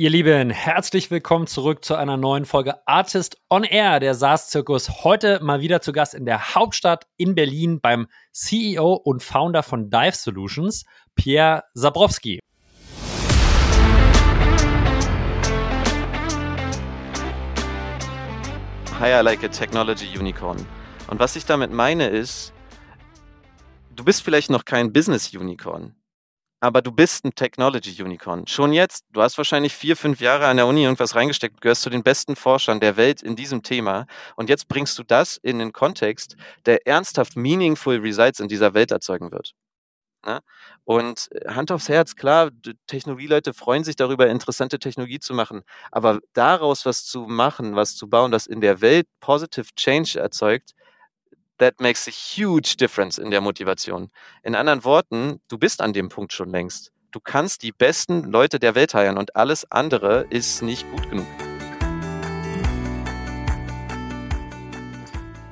Ihr Lieben, herzlich willkommen zurück zu einer neuen Folge Artist on Air, der SaaS-Zirkus. Heute mal wieder zu Gast in der Hauptstadt in Berlin beim CEO und Founder von Dive Solutions, Pierre Zabrowski. Hire like a Technology Unicorn. Und was ich damit meine ist, du bist vielleicht noch kein Business Unicorn aber du bist ein Technology Unicorn. Schon jetzt, du hast wahrscheinlich vier, fünf Jahre an der Uni irgendwas reingesteckt, gehörst zu den besten Forschern der Welt in diesem Thema und jetzt bringst du das in den Kontext, der ernsthaft meaningful Results in dieser Welt erzeugen wird. Ne? Und äh, Hand aufs Herz, klar, Technologieleute freuen sich darüber, interessante Technologie zu machen, aber daraus was zu machen, was zu bauen, das in der Welt positive Change erzeugt, that makes a huge difference in der Motivation. In anderen Worten, du bist an dem Punkt schon längst. Du kannst die besten Leute der Welt heiern und alles andere ist nicht gut genug.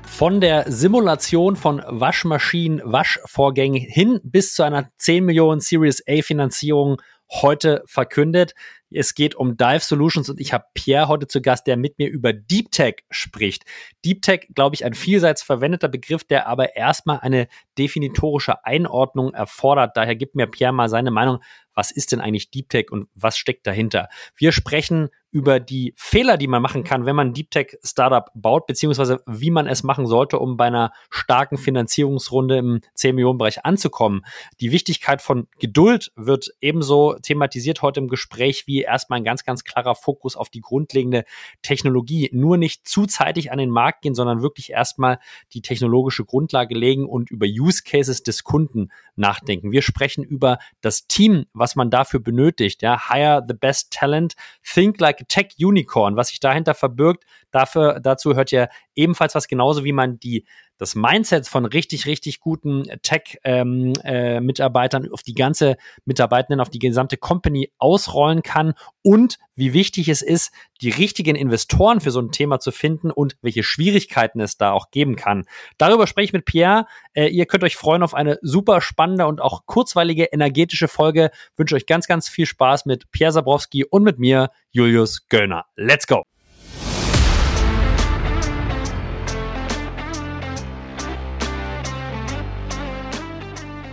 Von der Simulation von Waschmaschinen, Waschvorgängen hin bis zu einer 10 Millionen Series A Finanzierung heute verkündet. Es geht um Dive Solutions und ich habe Pierre heute zu Gast, der mit mir über Deep Tech spricht. Deep Tech, glaube ich, ein vielseits verwendeter Begriff, der aber erstmal eine definitorische Einordnung erfordert. Daher gibt mir Pierre mal seine Meinung. Was ist denn eigentlich Deep Tech und was steckt dahinter? Wir sprechen über die Fehler, die man machen kann, wenn man Deep Tech Startup baut, beziehungsweise wie man es machen sollte, um bei einer starken Finanzierungsrunde im 10 Millionen Bereich anzukommen. Die Wichtigkeit von Geduld wird ebenso thematisiert heute im Gespräch wie erstmal ein ganz, ganz klarer Fokus auf die grundlegende Technologie. Nur nicht zu zeitig an den Markt gehen, sondern wirklich erstmal die technologische Grundlage legen und über Use Cases des Kunden nachdenken. Wir sprechen über das Team, was man dafür benötigt. Ja, hire the best talent, think like a Tech Unicorn, was sich dahinter verbirgt. Dafür, dazu hört ihr ebenfalls was genauso, wie man die, das Mindset von richtig, richtig guten Tech-Mitarbeitern ähm, äh, auf die ganze Mitarbeitenden, auf die gesamte Company ausrollen kann und wie wichtig es ist, die richtigen Investoren für so ein Thema zu finden und welche Schwierigkeiten es da auch geben kann. Darüber spreche ich mit Pierre. Äh, ihr könnt euch freuen auf eine super spannende und auch kurzweilige energetische Folge. Wünsche euch ganz, ganz viel Spaß mit Pierre Sabrowski und mit mir, Julius Göllner. Let's go!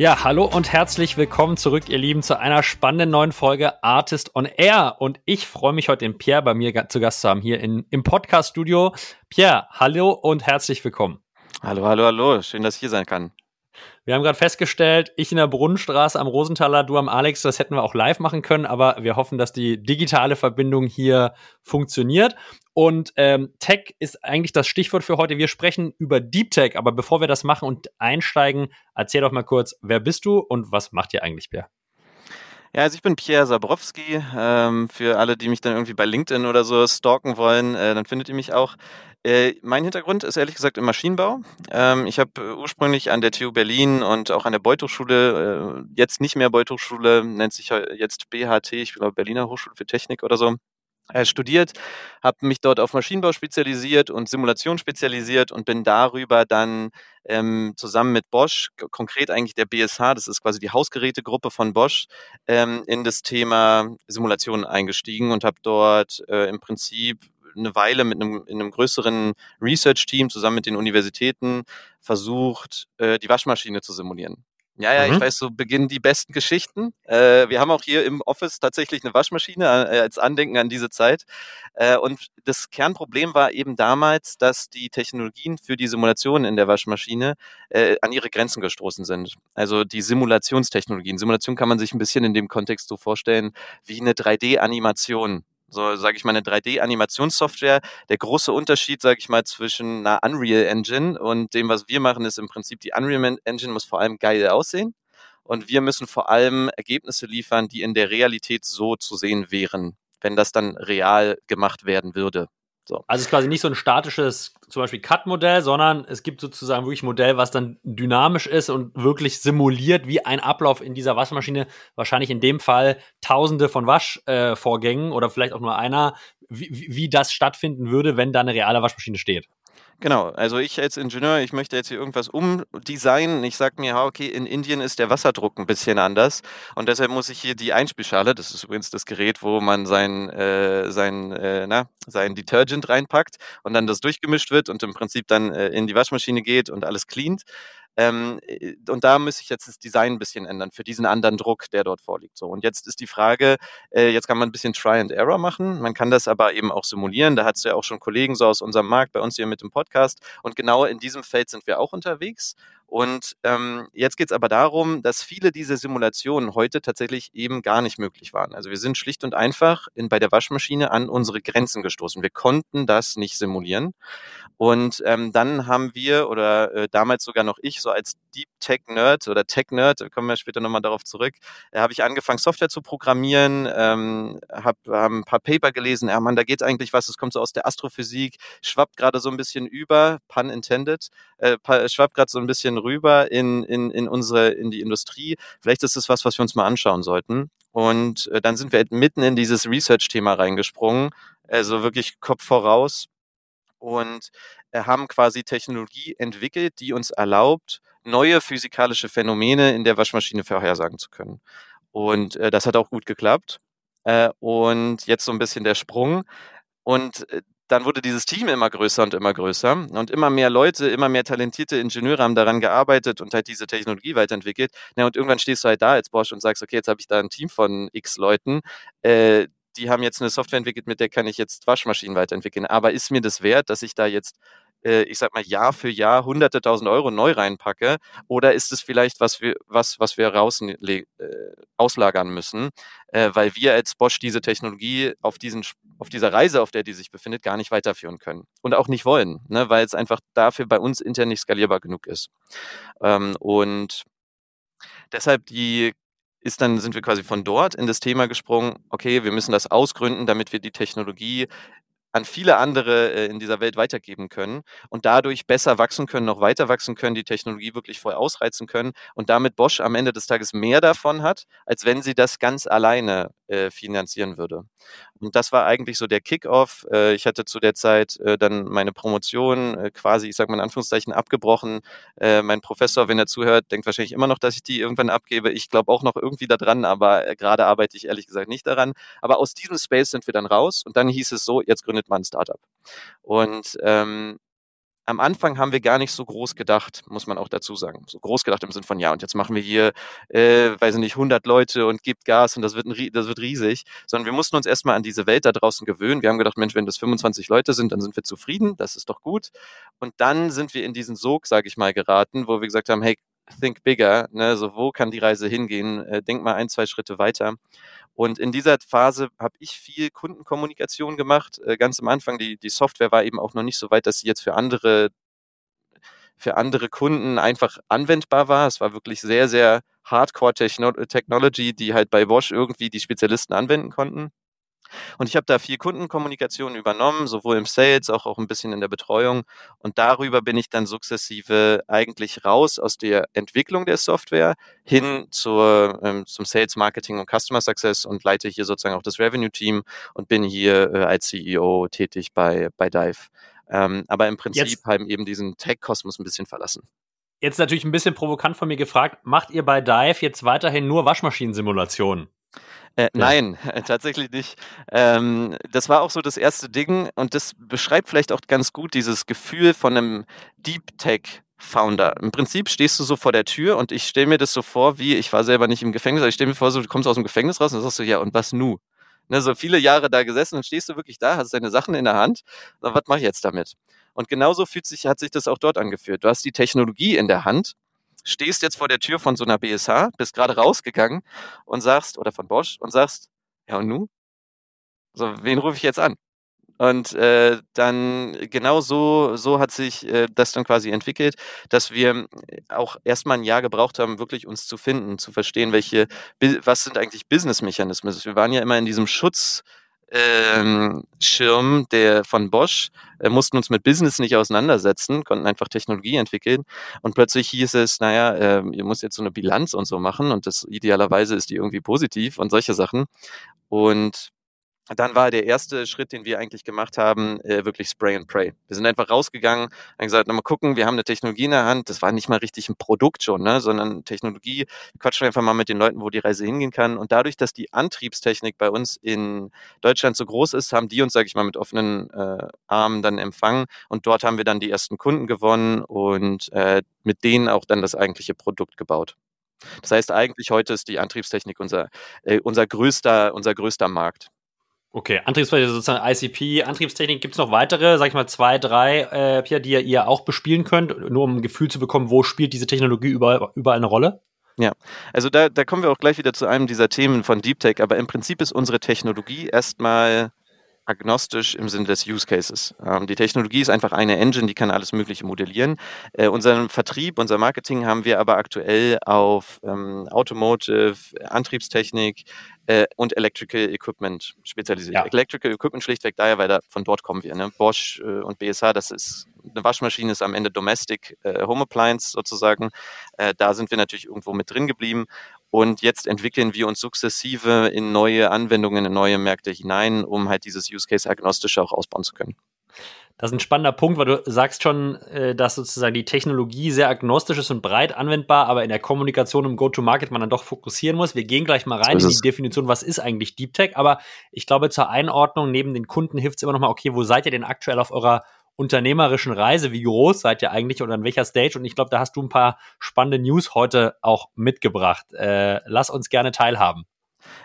Ja, hallo und herzlich willkommen zurück, ihr Lieben, zu einer spannenden neuen Folge Artist on Air. Und ich freue mich heute, den Pierre bei mir zu Gast zu haben, hier in, im Podcast-Studio. Pierre, hallo und herzlich willkommen. Hallo, hallo, hallo. Schön, dass ich hier sein kann. Wir haben gerade festgestellt, ich in der Brunnenstraße am Rosenthaler, du am Alex, das hätten wir auch live machen können, aber wir hoffen, dass die digitale Verbindung hier funktioniert. Und ähm, Tech ist eigentlich das Stichwort für heute. Wir sprechen über Deep Tech, aber bevor wir das machen und einsteigen, erzähl doch mal kurz, wer bist du und was macht ihr eigentlich, Pierre? Ja, also ich bin Pierre Sabrowski. Ähm, für alle, die mich dann irgendwie bei LinkedIn oder so stalken wollen, äh, dann findet ihr mich auch. Äh, mein Hintergrund ist ehrlich gesagt im Maschinenbau. Ähm, ich habe äh, ursprünglich an der TU Berlin und auch an der Beuth Hochschule, äh, jetzt nicht mehr Beuth Hochschule, nennt sich jetzt BHT, ich glaube Berliner Hochschule für Technik oder so, studiert, habe mich dort auf Maschinenbau spezialisiert und Simulation spezialisiert und bin darüber dann ähm, zusammen mit Bosch, konkret eigentlich der BSH, das ist quasi die Hausgerätegruppe von Bosch, ähm, in das Thema Simulation eingestiegen und habe dort äh, im Prinzip eine Weile mit einem, in einem größeren Research-Team zusammen mit den Universitäten versucht, äh, die Waschmaschine zu simulieren. Ja, ja, mhm. ich weiß, so beginnen die besten Geschichten. Äh, wir haben auch hier im Office tatsächlich eine Waschmaschine äh, als Andenken an diese Zeit. Äh, und das Kernproblem war eben damals, dass die Technologien für die Simulation in der Waschmaschine äh, an ihre Grenzen gestoßen sind. Also die Simulationstechnologien. Simulation kann man sich ein bisschen in dem Kontext so vorstellen wie eine 3D-Animation so sage ich mal eine 3D-Animationssoftware. Der große Unterschied, sage ich mal, zwischen einer Unreal Engine und dem, was wir machen, ist im Prinzip die Unreal Engine muss vor allem geil aussehen und wir müssen vor allem Ergebnisse liefern, die in der Realität so zu sehen wären, wenn das dann real gemacht werden würde. So. Also es ist quasi nicht so ein statisches, zum Beispiel Cut-Modell, sondern es gibt sozusagen wirklich ein Modell, was dann dynamisch ist und wirklich simuliert, wie ein Ablauf in dieser Waschmaschine, wahrscheinlich in dem Fall tausende von Waschvorgängen äh, oder vielleicht auch nur einer, wie, wie das stattfinden würde, wenn da eine reale Waschmaschine steht. Genau, also ich als Ingenieur, ich möchte jetzt hier irgendwas umdesignen. Ich sage mir, okay, in Indien ist der Wasserdruck ein bisschen anders und deshalb muss ich hier die Einspielschale, das ist übrigens das Gerät, wo man sein, äh, sein, äh, na, sein Detergent reinpackt und dann das durchgemischt wird und im Prinzip dann äh, in die Waschmaschine geht und alles cleant. Ähm, äh, und da müsste ich jetzt das Design ein bisschen ändern für diesen anderen Druck, der dort vorliegt. So, und jetzt ist die Frage, äh, jetzt kann man ein bisschen Try and Error machen. Man kann das aber eben auch simulieren. Da hat es ja auch schon Kollegen so aus unserem Markt bei uns hier mit dem Podcast. Und genau in diesem Feld sind wir auch unterwegs. Und ähm, jetzt geht es aber darum, dass viele dieser Simulationen heute tatsächlich eben gar nicht möglich waren. Also wir sind schlicht und einfach in, bei der Waschmaschine an unsere Grenzen gestoßen. Wir konnten das nicht simulieren. Und ähm, dann haben wir, oder äh, damals sogar noch ich, so als Deep Tech Nerd oder Tech Nerd, kommen wir später nochmal darauf zurück, äh, habe ich angefangen, Software zu programmieren, ähm, habe hab ein paar Paper gelesen, ja man, da geht eigentlich was, das kommt so aus der Astrophysik, schwappt gerade so ein bisschen über, pun intended, äh, schwappt gerade so ein bisschen rüber in, in, in unsere, in die Industrie. Vielleicht ist das was, was wir uns mal anschauen sollten. Und äh, dann sind wir mitten in dieses Research-Thema reingesprungen, also wirklich Kopf voraus und äh, haben quasi Technologie entwickelt, die uns erlaubt, neue physikalische Phänomene in der Waschmaschine vorhersagen zu können. Und äh, das hat auch gut geklappt. Äh, und jetzt so ein bisschen der Sprung. Und äh, dann wurde dieses Team immer größer und immer größer und immer mehr Leute, immer mehr talentierte Ingenieure haben daran gearbeitet und halt diese Technologie weiterentwickelt. Na, und irgendwann stehst du halt da als Bosch und sagst, okay, jetzt habe ich da ein Team von x Leuten, äh, die haben jetzt eine Software entwickelt, mit der kann ich jetzt Waschmaschinen weiterentwickeln. Aber ist mir das wert, dass ich da jetzt äh, ich sag mal, Jahr für Jahr hunderte tausend Euro neu reinpacke? Oder ist es vielleicht was, wir, was, was wir raus, äh, auslagern müssen, äh, weil wir als Bosch diese Technologie auf, diesen, auf dieser Reise, auf der die sich befindet, gar nicht weiterführen können und auch nicht wollen, ne, weil es einfach dafür bei uns intern nicht skalierbar genug ist. Ähm, und deshalb die ist dann, sind wir quasi von dort in das Thema gesprungen, okay, wir müssen das ausgründen, damit wir die Technologie an viele andere äh, in dieser Welt weitergeben können und dadurch besser wachsen können, noch weiter wachsen können, die Technologie wirklich voll ausreizen können und damit Bosch am Ende des Tages mehr davon hat, als wenn sie das ganz alleine äh, finanzieren würde. Und das war eigentlich so der Kickoff. Äh, ich hatte zu der Zeit äh, dann meine Promotion quasi, ich sage mal in Anführungszeichen, abgebrochen. Mein Professor, wenn er zuhört, denkt wahrscheinlich immer noch, dass ich die irgendwann abgebe. Ich glaube auch noch irgendwie daran, aber gerade arbeite ich ehrlich gesagt nicht daran. Aber aus diesem Space sind wir dann raus und dann hieß es so, jetzt gründet man ein Startup. Und ähm, am Anfang haben wir gar nicht so groß gedacht, muss man auch dazu sagen. So groß gedacht im Sinne von, ja, und jetzt machen wir hier, äh, weiß ich nicht, 100 Leute und gibt Gas und das wird, ein, das wird riesig. Sondern wir mussten uns erstmal an diese Welt da draußen gewöhnen. Wir haben gedacht, Mensch, wenn das 25 Leute sind, dann sind wir zufrieden, das ist doch gut. Und dann sind wir in diesen Sog, sage ich mal, geraten, wo wir gesagt haben, hey, think bigger, ne, so wo kann die Reise hingehen? Äh, denk mal ein, zwei Schritte weiter. Und in dieser Phase habe ich viel Kundenkommunikation gemacht. Äh, ganz am Anfang, die, die Software war eben auch noch nicht so weit, dass sie jetzt für andere, für andere Kunden einfach anwendbar war. Es war wirklich sehr, sehr Hardcore-Technology, die halt bei Bosch irgendwie die Spezialisten anwenden konnten. Und ich habe da viel Kundenkommunikation übernommen, sowohl im Sales, auch, auch ein bisschen in der Betreuung. Und darüber bin ich dann sukzessive eigentlich raus aus der Entwicklung der Software hin zur, ähm, zum Sales, Marketing und Customer Success und leite hier sozusagen auch das Revenue-Team und bin hier äh, als CEO tätig bei, bei Dive. Ähm, aber im Prinzip Jetzt. haben eben diesen Tech-Kosmos ein bisschen verlassen. Jetzt natürlich ein bisschen provokant von mir gefragt, macht ihr bei Dive jetzt weiterhin nur Waschmaschinensimulationen? Äh, ja. Nein, tatsächlich nicht. Ähm, das war auch so das erste Ding und das beschreibt vielleicht auch ganz gut dieses Gefühl von einem Deep Tech Founder. Im Prinzip stehst du so vor der Tür und ich stelle mir das so vor, wie ich war selber nicht im Gefängnis, aber ich stelle mir vor, so, du kommst aus dem Gefängnis raus und sagst du, ja, und was nu? Ne, so viele Jahre da gesessen und stehst du wirklich da, hast deine Sachen in der Hand, so, was mache ich jetzt damit? Und genauso fühlt sich, hat sich das auch dort angefühlt. Du hast die Technologie in der Hand stehst jetzt vor der Tür von so einer BSH, bist gerade rausgegangen und sagst, oder von Bosch, und sagst, ja und nu? So, wen rufe ich jetzt an? Und äh, dann genau so, so hat sich äh, das dann quasi entwickelt, dass wir auch erstmal ein Jahr gebraucht haben, wirklich uns zu finden, zu verstehen, welche, was sind eigentlich Business-Mechanismen. Wir waren ja immer in diesem Schutz, ähm, Schirm der von Bosch, äh, mussten uns mit Business nicht auseinandersetzen, konnten einfach Technologie entwickeln und plötzlich hieß es, naja, äh, ihr müsst jetzt so eine Bilanz und so machen und das idealerweise ist die irgendwie positiv und solche Sachen. Und dann war der erste Schritt, den wir eigentlich gemacht haben, äh, wirklich Spray and Pray. Wir sind einfach rausgegangen, haben gesagt, na mal gucken, wir haben eine Technologie in der Hand. Das war nicht mal richtig ein Produkt schon, ne, sondern Technologie. Quatschen wir einfach mal mit den Leuten, wo die Reise hingehen kann. Und dadurch, dass die Antriebstechnik bei uns in Deutschland so groß ist, haben die uns, sage ich mal, mit offenen äh, Armen dann empfangen. Und dort haben wir dann die ersten Kunden gewonnen und äh, mit denen auch dann das eigentliche Produkt gebaut. Das heißt, eigentlich heute ist die Antriebstechnik unser, äh, unser, größter, unser größter Markt. Okay, Antriebstechnik sozusagen ICP, Antriebstechnik, gibt es noch weitere, sag ich mal zwei, drei, äh, Pierre, die ihr auch bespielen könnt, nur um ein Gefühl zu bekommen, wo spielt diese Technologie überall, überall eine Rolle? Ja, also da, da kommen wir auch gleich wieder zu einem dieser Themen von Deep Tech, aber im Prinzip ist unsere Technologie erstmal agnostisch im Sinne des Use Cases. Ähm, die Technologie ist einfach eine Engine, die kann alles Mögliche modellieren. Äh, unseren Vertrieb, unser Marketing haben wir aber aktuell auf ähm, Automotive, Antriebstechnik äh, und Electrical Equipment spezialisiert. Ja. Electrical Equipment schlichtweg daher, weil da, von dort kommen wir. Ne? Bosch äh, und BSH, das ist eine Waschmaschine ist am Ende Domestic äh, Home Appliance sozusagen. Äh, da sind wir natürlich irgendwo mit drin geblieben. Und jetzt entwickeln wir uns sukzessive in neue Anwendungen, in neue Märkte hinein, um halt dieses Use Case agnostisch auch ausbauen zu können. Das ist ein spannender Punkt, weil du sagst schon, äh, dass sozusagen die Technologie sehr agnostisch ist und breit anwendbar, aber in der Kommunikation im Go-to-Market man dann doch fokussieren muss. Wir gehen gleich mal rein in die Definition, was ist eigentlich Deep Tech, aber ich glaube, zur Einordnung neben den Kunden hilft es immer noch mal, okay, wo seid ihr denn aktuell auf eurer unternehmerischen Reise? Wie groß seid ihr eigentlich oder an welcher Stage? Und ich glaube, da hast du ein paar spannende News heute auch mitgebracht. Äh, lass uns gerne teilhaben.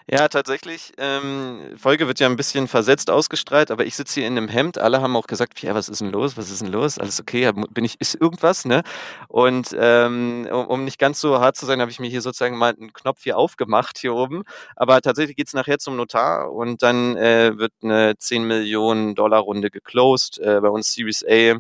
Ja, tatsächlich. Ähm, Folge wird ja ein bisschen versetzt ausgestrahlt, aber ich sitze hier in einem Hemd. Alle haben auch gesagt, ja, was ist denn los? Was ist denn los? Alles okay? Bin ich, ist irgendwas, ne? Und ähm, um, nicht ganz so hart zu sein, habe ich mir hier sozusagen mal einen Knopf hier aufgemacht hier oben. Aber tatsächlich geht's nachher zum Notar und dann äh, wird eine 10 Millionen Dollar Runde geclosed. Äh, bei uns Series A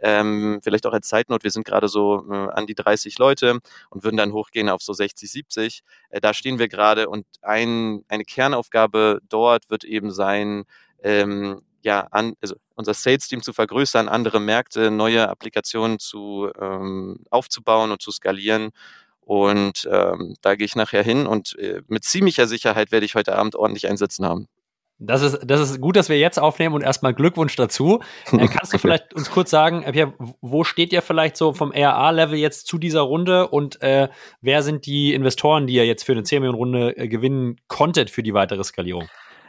ähm, vielleicht auch als Zeitnot, wir sind gerade so äh, an die 30 Leute und würden dann hochgehen auf so 60, 70. Äh, da stehen wir gerade und ein, eine Kernaufgabe dort wird eben sein, ähm, ja, an, also unser Sales-Team zu vergrößern, andere Märkte, neue Applikationen zu ähm, aufzubauen und zu skalieren. Und ähm, da gehe ich nachher hin und äh, mit ziemlicher Sicherheit werde ich heute Abend ordentlich einsetzen haben. Das ist, das ist gut, dass wir jetzt aufnehmen und erstmal Glückwunsch dazu. Äh, kannst du vielleicht uns kurz sagen, äh, Pierre, wo steht ihr vielleicht so vom RA-Level jetzt zu dieser Runde und äh, wer sind die Investoren, die ihr jetzt für eine 10 Millionen Runde äh, gewinnen konntet für die weitere Skalierung?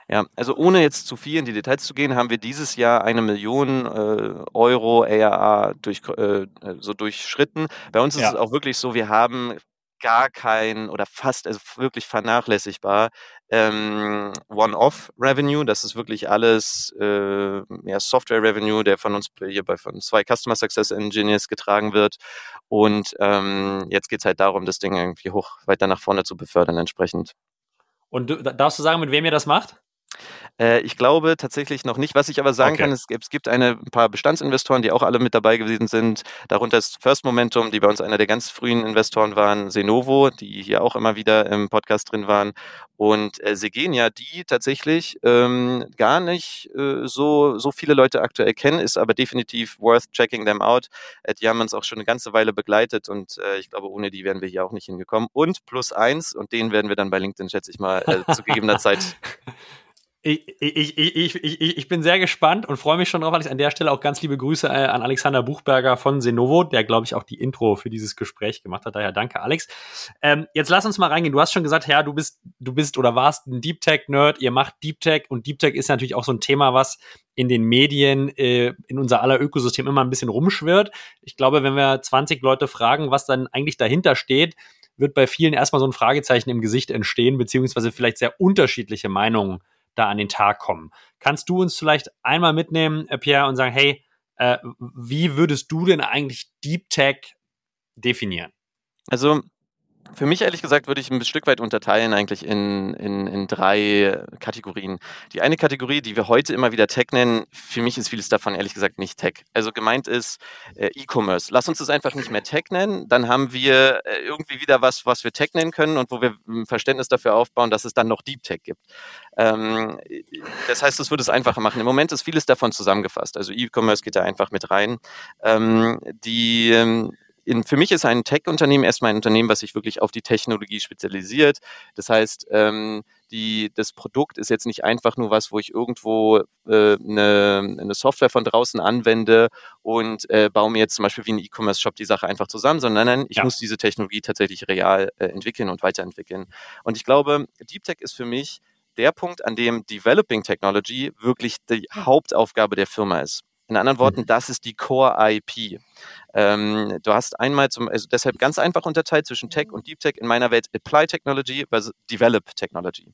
Ja, also ohne jetzt zu viel in die Details zu gehen, haben wir dieses Jahr eine Million äh, Euro ARA durch, äh, so durchschritten. Bei uns ist ja. es auch wirklich so, wir haben gar kein oder fast, also wirklich vernachlässigbar ähm, One-Off-Revenue. Das ist wirklich alles äh, ja, Software-Revenue, der von uns hier bei von zwei Customer Success Engineers getragen wird. Und ähm, jetzt geht's halt darum, das Ding irgendwie hoch weiter nach vorne zu befördern entsprechend. Und du, darfst du sagen, mit wem ihr das macht? Äh, ich glaube tatsächlich noch nicht. Was ich aber sagen okay. kann, es, es gibt eine, ein paar Bestandsinvestoren, die auch alle mit dabei gewesen sind. Darunter ist First Momentum, die bei uns einer der ganz frühen Investoren waren, Senovo, die hier auch immer wieder im Podcast drin waren. Und äh, Segenia, die tatsächlich ähm, gar nicht äh, so, so viele Leute aktuell kennen, ist aber definitiv worth checking them out. Äh, die haben uns auch schon eine ganze Weile begleitet und äh, ich glaube, ohne die wären wir hier auch nicht hingekommen. Und plus eins, und den werden wir dann bei LinkedIn, schätze ich mal, äh, zu gegebener Zeit Ich, ich, ich, ich, ich bin sehr gespannt und freue mich schon drauf. An der Stelle auch ganz liebe Grüße äh, an Alexander Buchberger von Senovo, der, glaube ich, auch die Intro für dieses Gespräch gemacht hat. Daher danke, Alex. Ähm, jetzt lass uns mal reingehen. Du hast schon gesagt, ja, du bist, du bist oder warst ein Deep Tech-Nerd. Ihr macht Deep Tech und Deep Tech ist natürlich auch so ein Thema, was in den Medien, äh, in unser aller Ökosystem immer ein bisschen rumschwirrt. Ich glaube, wenn wir 20 Leute fragen, was dann eigentlich dahinter steht, wird bei vielen erstmal so ein Fragezeichen im Gesicht entstehen, beziehungsweise vielleicht sehr unterschiedliche Meinungen da an den Tag kommen. Kannst du uns vielleicht einmal mitnehmen, äh, Pierre, und sagen, hey, äh, wie würdest du denn eigentlich Deep Tech definieren? Also Für mich ehrlich gesagt würde ich ein Stück weit unterteilen eigentlich in, in, in drei Kategorien. Die eine Kategorie, die wir heute immer wieder Tech nennen, für mich ist vieles davon ehrlich gesagt nicht Tech. Also gemeint ist äh, E-Commerce. Lass uns das einfach nicht mehr Tech nennen, dann haben wir äh, irgendwie wieder was, was wir Tech nennen können und wo wir ein Verständnis dafür aufbauen, dass es dann noch Deep Tech gibt. Ähm, das heißt, es würde es einfacher machen. Im Moment ist vieles davon zusammengefasst. Also E-Commerce geht da einfach mit rein. Ähm, die ähm, in, für mich ist ein Tech-Unternehmen erstmal ein Unternehmen, was sich wirklich auf die Technologie spezialisiert. Das heißt, ähm, die, das Produkt ist jetzt nicht einfach nur was, wo ich irgendwo äh, eine, eine Software von draußen anwende und äh, baue mir jetzt zum Beispiel wie ein E-Commerce-Shop die Sache einfach zusammen, sondern nein, ich ja. muss diese Technologie tatsächlich real äh, entwickeln und weiterentwickeln. Und ich glaube, Deep Tech ist für mich der Punkt, an dem Developing Technology wirklich die Hauptaufgabe der Firma ist. In anderen Worten, mhm. das ist die Core IP. Ähm, du hast einmal zum, also deshalb ganz einfach unterteilt zwischen Tech und Deep Tech. In meiner Welt Apply Technology versus Develop Technology.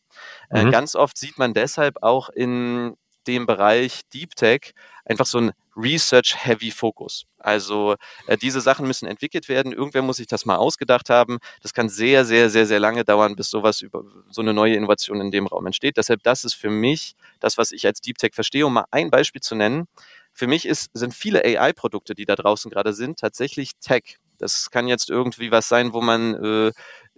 Äh, mhm. ganz oft sieht man deshalb auch in dem Bereich Deep Tech einfach so ein Research-Heavy Fokus. Also äh, diese Sachen müssen entwickelt werden. Irgendwer muss sich das mal ausgedacht haben. Das kann sehr, sehr, sehr, sehr lange dauern, bis sowas über so eine neue Innovation in dem Raum entsteht. Deshalb, das ist für mich das, was ich als Deep Tech verstehe. Um mal ein Beispiel zu nennen, für mich ist, sind viele AI-Produkte, die da draußen gerade sind, tatsächlich Tech. Das kann jetzt irgendwie was sein, wo man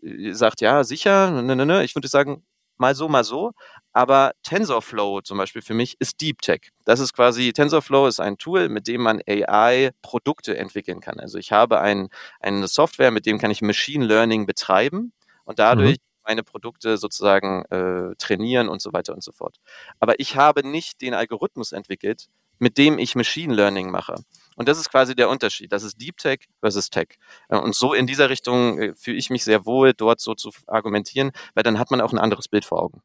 äh, sagt, ja, sicher, ne, ne, ne. ich würde sagen, mal so, mal so. Aber TensorFlow zum Beispiel für mich ist Deep Tech. Das ist quasi, TensorFlow ist ein Tool, mit dem man AI-Produkte entwickeln kann. Also ich habe ein, eine Software, mit dem kann ich Machine Learning betreiben und dadurch mhm meine Produkte sozusagen äh, trainieren und so weiter und so fort. Aber ich habe nicht den Algorithmus entwickelt, mit dem ich Machine Learning mache. Und das ist quasi der Unterschied. Das ist Deep Tech versus Tech. Äh, und so in dieser Richtung äh, fühle ich mich sehr wohl, dort so zu argumentieren, weil dann hat man auch ein anderes Bild vor Augen.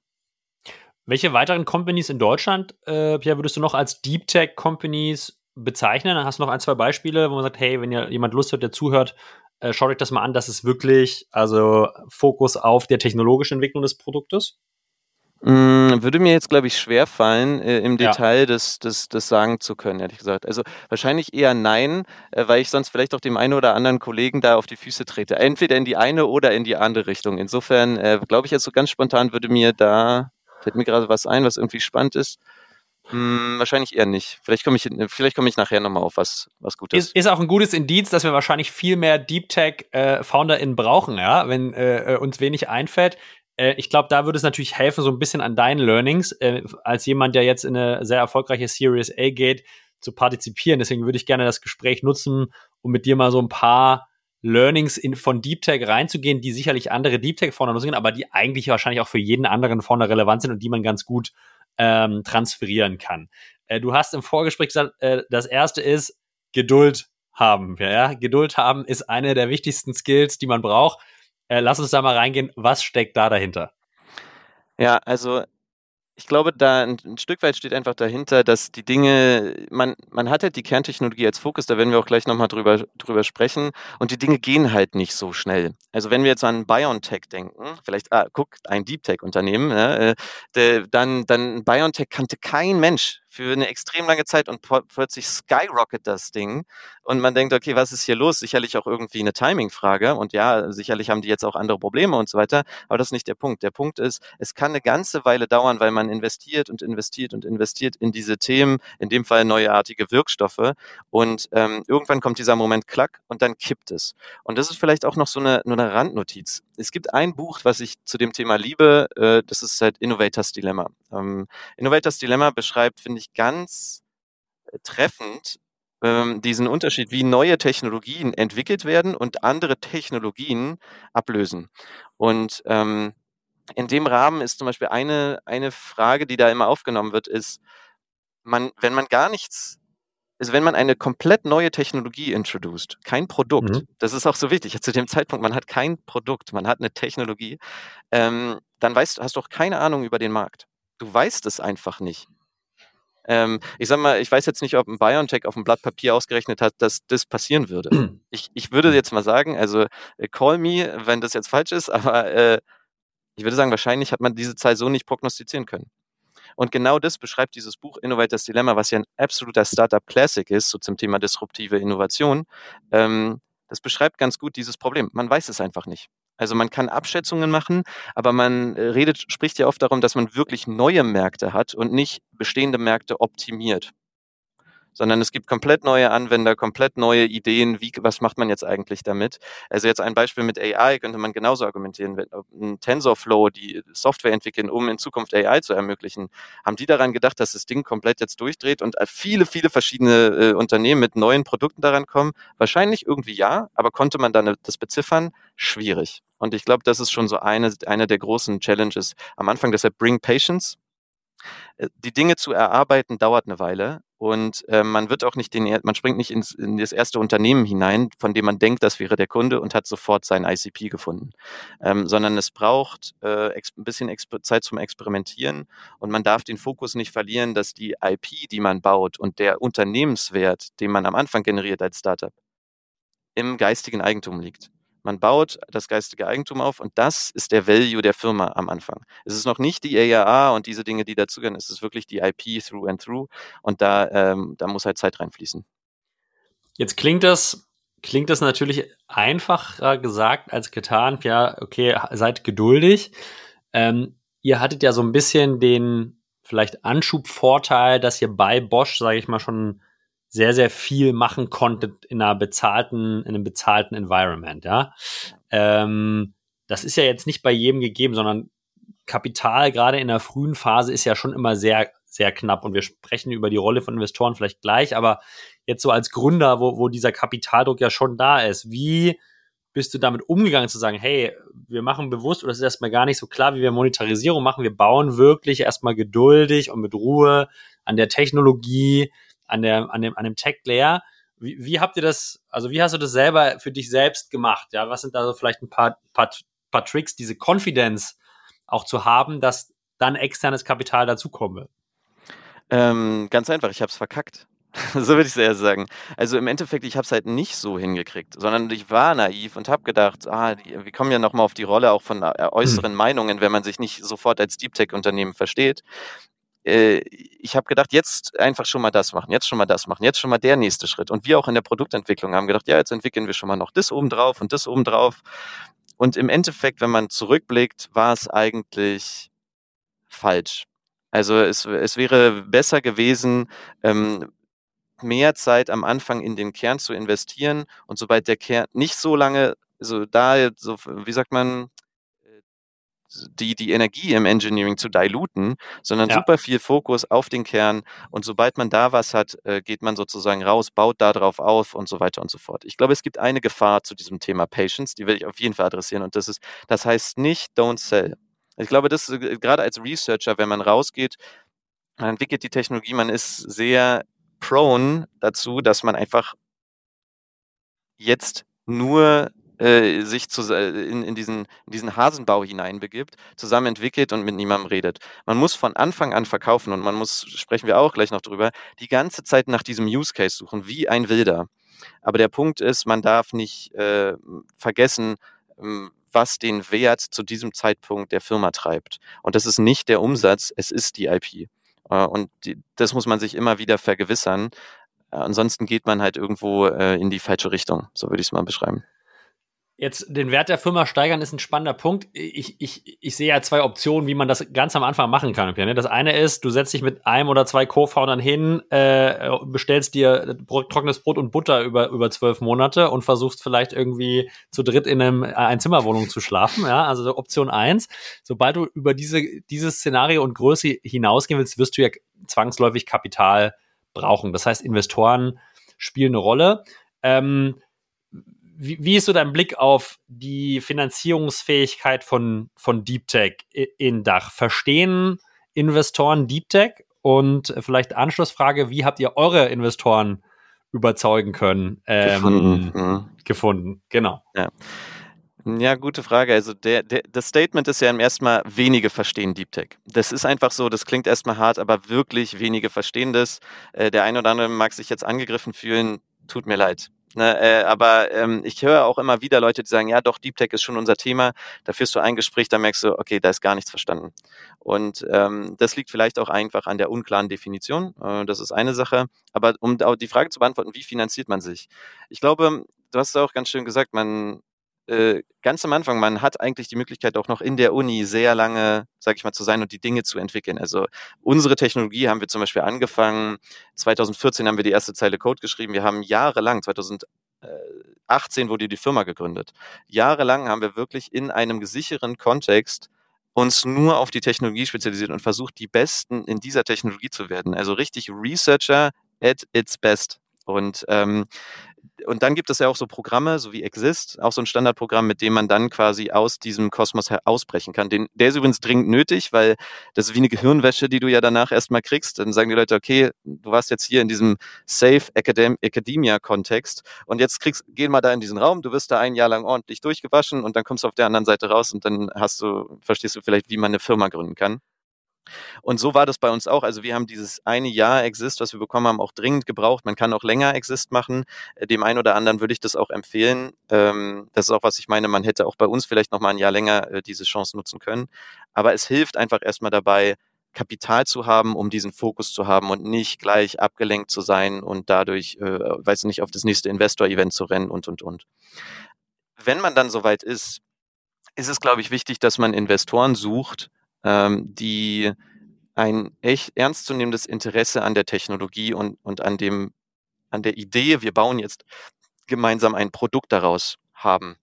Welche weiteren Companies in Deutschland, äh, Pierre, würdest du noch als Deep Tech Companies bezeichnen? Dann hast du noch ein, zwei Beispiele, wo man sagt, hey, wenn ihr jemand Lust hat, der zuhört, äh, schaut euch das mal an. Das ist wirklich also Fokus auf der technologischen Entwicklung des Produktes. Mm, würde mir jetzt, glaube ich, schwer fallen, äh, im Detail ja. das, das, das sagen zu können, ehrlich gesagt. Also wahrscheinlich eher nein, äh, weil ich sonst vielleicht auch dem einen oder anderen Kollegen da auf die Füße trete. Entweder in die eine oder in die andere Richtung. Insofern äh, glaube ich jetzt so ganz spontan würde mir da, fällt mir gerade was ein, was irgendwie spannend ist. Hm, wahrscheinlich eher nicht. Vielleicht komme ich, vielleicht komme ich nachher nochmal auf was, was Gutes. Ist, ist auch ein gutes Indiz, dass wir wahrscheinlich viel mehr Deep Tech äh, FounderInnen brauchen, ja, wenn äh, äh uns wenig einfällt. Äh, ich glaube, da würde es natürlich helfen, so ein bisschen an deinen Learnings, äh, als jemand, der jetzt in eine sehr erfolgreiche Series A geht, zu partizipieren. Deswegen würde ich gerne das Gespräch nutzen, um mit dir mal so ein paar Learnings in, von Deep Tech reinzugehen, die sicherlich andere Deep Tech Founder nutzen, aber die eigentlich wahrscheinlich auch für jeden anderen Founder relevant sind und die man ganz gut ähm, transferieren kann. Äh, du hast im Vorgespräch gesagt, äh, das erste ist Geduld haben. Ja? Geduld haben ist eine der wichtigsten Skills, die man braucht. Äh, lass uns da mal reingehen. Was steckt da dahinter? Ja, also ich glaube, da ein, ein, Stück weit steht einfach dahinter, dass die Dinge, man, man hat halt die Kerntechnologie als Fokus, da werden wir auch gleich nochmal drüber, drüber sprechen, und die Dinge gehen halt nicht so schnell. Also wenn wir jetzt an BioNTech denken, vielleicht, ah, guck, ein Deep Tech-Unternehmen, ja, äh, de, dann, dann BioNTech kannte kein Mensch für eine extrem lange Zeit und plötzlich skyrocket das Ding und man denkt, okay, was ist hier los? Sicherlich auch irgendwie eine Timing-Frage und ja, sicherlich haben die jetzt auch andere Probleme und so weiter, aber das ist nicht der Punkt. Der Punkt ist, es kann eine ganze Weile dauern, weil man investiert und investiert und investiert in diese Themen, in dem Fall neuartige Wirkstoffe und ähm, irgendwann kommt dieser Moment klack und dann kippt es. Und das ist vielleicht auch noch so eine, nur eine Randnotiz. Es gibt ein Buch, was ich zu dem Thema liebe, äh, das ist halt Innovators Dilemma. Ähm, Innovators Dilemma beschreibt, finde ich, ganz äh, treffend ähm, diesen Unterschied, wie neue Technologien entwickelt werden und andere Technologien ablösen. Und ähm, in dem Rahmen ist zum Beispiel eine, eine Frage, die da immer aufgenommen wird, ist, man, wenn man gar nichts, also wenn man eine komplett neue Technologie introduced, kein Produkt, mhm. das ist auch so wichtig, zu dem Zeitpunkt, man hat kein Produkt, man hat eine Technologie, ähm, dann weißt, hast du auch keine Ahnung über den Markt. Du weißt es einfach nicht. Ähm, ich sag mal, ich weiß jetzt nicht, ob ein BioNTech auf dem Blatt Papier ausgerechnet hat, dass das passieren würde. Ich, ich würde jetzt mal sagen, also äh, call me, wenn das jetzt falsch ist, aber äh, ich würde sagen, wahrscheinlich hat man diese Zahl so nicht prognostizieren können. Und genau das beschreibt dieses Buch Innovators Dilemma, was ja ein absoluter Startup Classic ist, so zum Thema disruptive Innovation. Ähm, das beschreibt ganz gut dieses Problem. Man weiß es einfach nicht. Also man kann Abschätzungen machen, aber man äh, redet, spricht ja oft darum, dass man wirklich neue Märkte hat und nicht bestehende Märkte optimiert sondern es gibt komplett neue Anwender, komplett neue Ideen, wie, was macht man jetzt eigentlich damit? Also jetzt ein Beispiel mit AI könnte man genauso argumentieren, wenn TensorFlow die Software entwickeln, um in Zukunft AI zu ermöglichen, haben die daran gedacht, dass das Ding komplett jetzt durchdreht und viele, viele verschiedene äh, Unternehmen mit neuen Produkten daran kommen? Wahrscheinlich irgendwie ja, aber konnte man dann das beziffern? Schwierig. Und ich glaube, das ist schon so eine, eine der großen Challenges am Anfang. Deshalb bring patience. Äh, die Dinge zu erarbeiten dauert eine Weile und äh, man wird auch nicht den, man springt nicht ins, in das erste Unternehmen hinein, von dem man denkt, das wäre der Kunde und hat sofort sein ICP gefunden, ähm, sondern es braucht äh, ein bisschen Exper Zeit zum Experimentieren und man darf den Fokus nicht verlieren, dass die IP, die man baut und der Unternehmenswert, den man am Anfang generiert als Startup, im geistigen Eigentum liegt. Man baut das geistige Eigentum auf und das ist der Value der Firma am Anfang. Es ist noch nicht die ARA und diese Dinge, die dazugehören. Es ist wirklich die IP through and through und da, ähm, da muss halt Zeit reinfließen. Jetzt klingt das, klingt das natürlich einfacher gesagt als getan. Ja, okay, seid geduldig. Ähm, ihr hattet ja so ein bisschen den vielleicht Anschubvorteil, dass ihr bei Bosch, sage ich mal, schon sehr, sehr viel machen konntet in einer bezahlten, in einem bezahlten Environment, ja. Ähm, das ist ja jetzt nicht bei jedem gegeben, sondern Kapital gerade in der frühen Phase ist ja schon immer sehr, sehr knapp. Und wir sprechen über die Rolle von Investoren vielleicht gleich, aber jetzt so als Gründer, wo, wo dieser Kapitaldruck ja schon da ist, wie bist du damit umgegangen zu sagen, hey, wir machen bewusst, oder es ist erstmal gar nicht so klar, wie wir Monetarisierung machen, wir bauen wirklich erstmal geduldig und mit Ruhe an der Technologie, an, der, an dem, an dem Tech-Layer. Wie, wie habt ihr das, also wie hast du das selber für dich selbst gemacht? Ja, was sind da so vielleicht ein paar, paar, paar Tricks, diese Confidence auch zu haben, dass dann externes Kapital dazukommen Ähm, ganz einfach, ich habe es verkackt. so würde ich es eher sagen. Also im Endeffekt, ich habe es halt nicht so hingekriegt, sondern ich war naiv und habe gedacht, ah, die, wir kommen ja nochmal auf die Rolle auch von äh, äußeren hm. Meinungen, wenn man sich nicht sofort als Deep Tech-Unternehmen versteht. Äh, ich habe gedacht, jetzt einfach schon mal das machen, jetzt schon mal das machen, jetzt schon mal der nächste Schritt. Und wir auch in der Produktentwicklung haben gedacht, ja, jetzt entwickeln wir schon mal noch das oben drauf und das oben drauf. Und im Endeffekt, wenn man zurückblickt, war es eigentlich falsch. Also es, es wäre besser gewesen, ähm, mehr Zeit am Anfang in den Kern zu investieren und sobald der Kern nicht so lange, so da, so, wie sagt man, die, die Energie im Engineering zu diluten, sondern ja. super viel Fokus auf den Kern. Und sobald man da was hat, äh, geht man sozusagen raus, baut da drauf auf und so weiter und so fort. Ich glaube, es gibt eine Gefahr zu diesem Thema Patience, die will ich auf jeden Fall adressieren. Und das ist, das heißt nicht don't sell. Ich glaube, das äh, gerade als Researcher, wenn man rausgeht, man entwickelt die Technologie, man ist sehr prone dazu, dass man einfach jetzt nur äh, sich zu, äh, in, in, diesen, in diesen Hasenbau hineinbegibt, zusammen entwickelt und mit niemandem redet. Man muss von Anfang an verkaufen und man muss, sprechen wir auch gleich noch drüber, die ganze Zeit nach diesem Use Case suchen, wie ein Wilder. Aber der Punkt ist, man darf nicht äh, vergessen, ähm, was den Wert zu diesem Zeitpunkt der Firma treibt. Und das ist nicht der Umsatz, es ist die IP. Äh, und die, das muss man sich immer wieder vergewissern. Ansonsten geht man halt irgendwo äh, in die falsche Richtung. So würde ich es mal beschreiben. Jetzt den Wert der Firma steigern ist ein spannender Punkt. Ich, ich, ich sehe ja zwei Optionen, wie man das ganz am Anfang machen kann. Das eine ist, du setzt dich mit einem oder zwei Co-Foundern hin, äh, bestellst dir trockenes Brot und Butter über, über zwölf Monate und versuchst vielleicht irgendwie zu dritt in einem äh, Einzimmerwohnung zu schlafen. Ja, also Option eins. Sobald du über diese, dieses Szenario und Größe hinausgehen willst, wirst du ja zwangsläufig Kapital brauchen. Das heißt, Investoren spielen eine Rolle. Ähm, wie, wie ist so dein Blick auf die Finanzierungsfähigkeit von, von Deep Tech in Dach? Verstehen Investoren Deep Tech? Und vielleicht Anschlussfrage, wie habt ihr eure Investoren überzeugen können? Ähm, gefunden. Mhm. Gefunden, genau. Ja. Ja, gute Frage. Also der, der, das Statement ist ja erstmal, wenige verstehen Deep Tech. Das ist einfach so, das klingt erstmal hart, aber wirklich wenige verstehen das. Äh, der eine oder andere mag sich jetzt angegriffen fühlen, tut mir leid. Ne, äh, aber ähm, ich höre auch immer wieder Leute, die sagen, ja doch, Deep Tech ist schon unser Thema. Da führst du ein Gespräch, da merkst du, okay, da ist gar nichts verstanden. Und ähm, das liegt vielleicht auch einfach an der unklaren Definition. Äh, das ist eine Sache. Aber um die Frage zu beantworten, wie finanziert man sich? Ich glaube, du hast es auch ganz schön gesagt, man äh, ganz am Anfang, man hat eigentlich die Möglichkeit auch noch in der Uni sehr lange, sag ich mal, zu sein und die Dinge zu entwickeln. Also unsere Technologie haben wir zum Beispiel angefangen, 2014 haben wir die erste Zeile Code geschrieben, wir haben jahrelang, 2018 wurde die Firma gegründet. Jahrelang haben wir wirklich in einem gesicherten Kontext uns nur auf die Technologie spezialisiert und versucht, die Besten in dieser Technologie zu werden. Also richtig Researcher at its best. Und ähm, und dann gibt es ja auch so Programme, so wie Exist, auch so ein Standardprogramm, mit dem man dann quasi aus diesem Kosmos ausbrechen kann. Den, der ist übrigens dringend nötig, weil das ist wie eine Gehirnwäsche, die du ja danach erstmal kriegst. Dann sagen die Leute, okay, du warst jetzt hier in diesem Safe Academ Academia-Kontext und jetzt kriegst, geh mal da in diesen Raum, du wirst da ein Jahr lang ordentlich durchgewaschen und dann kommst du auf der anderen Seite raus und dann hast du, verstehst du vielleicht, wie man eine Firma gründen kann. Und so war das bei uns auch. Also wir haben dieses eine Jahr Exist, was wir bekommen haben, auch dringend gebraucht. Man kann auch länger Exist machen. Äh, dem einen oder anderen würde ich das auch empfehlen. Ähm, das ist auch, was ich meine. Man hätte auch bei uns vielleicht noch mal ein Jahr länger äh, diese Chance nutzen können. Aber es hilft einfach erstmal dabei, Kapital zu haben, um diesen Fokus zu haben und nicht gleich abgelenkt zu sein und dadurch, äh, weiß nicht, auf das nächste Investor-Event zu rennen und, und, und. Wenn man dann soweit ist, ist es, glaube ich, wichtig, dass man Investoren sucht, ähm, die ein echt ernstzunehmendes Interesse an der Technologie und, und an dem, an der Idee, wir bauen jetzt gemeinsam ein Produkt daraus haben.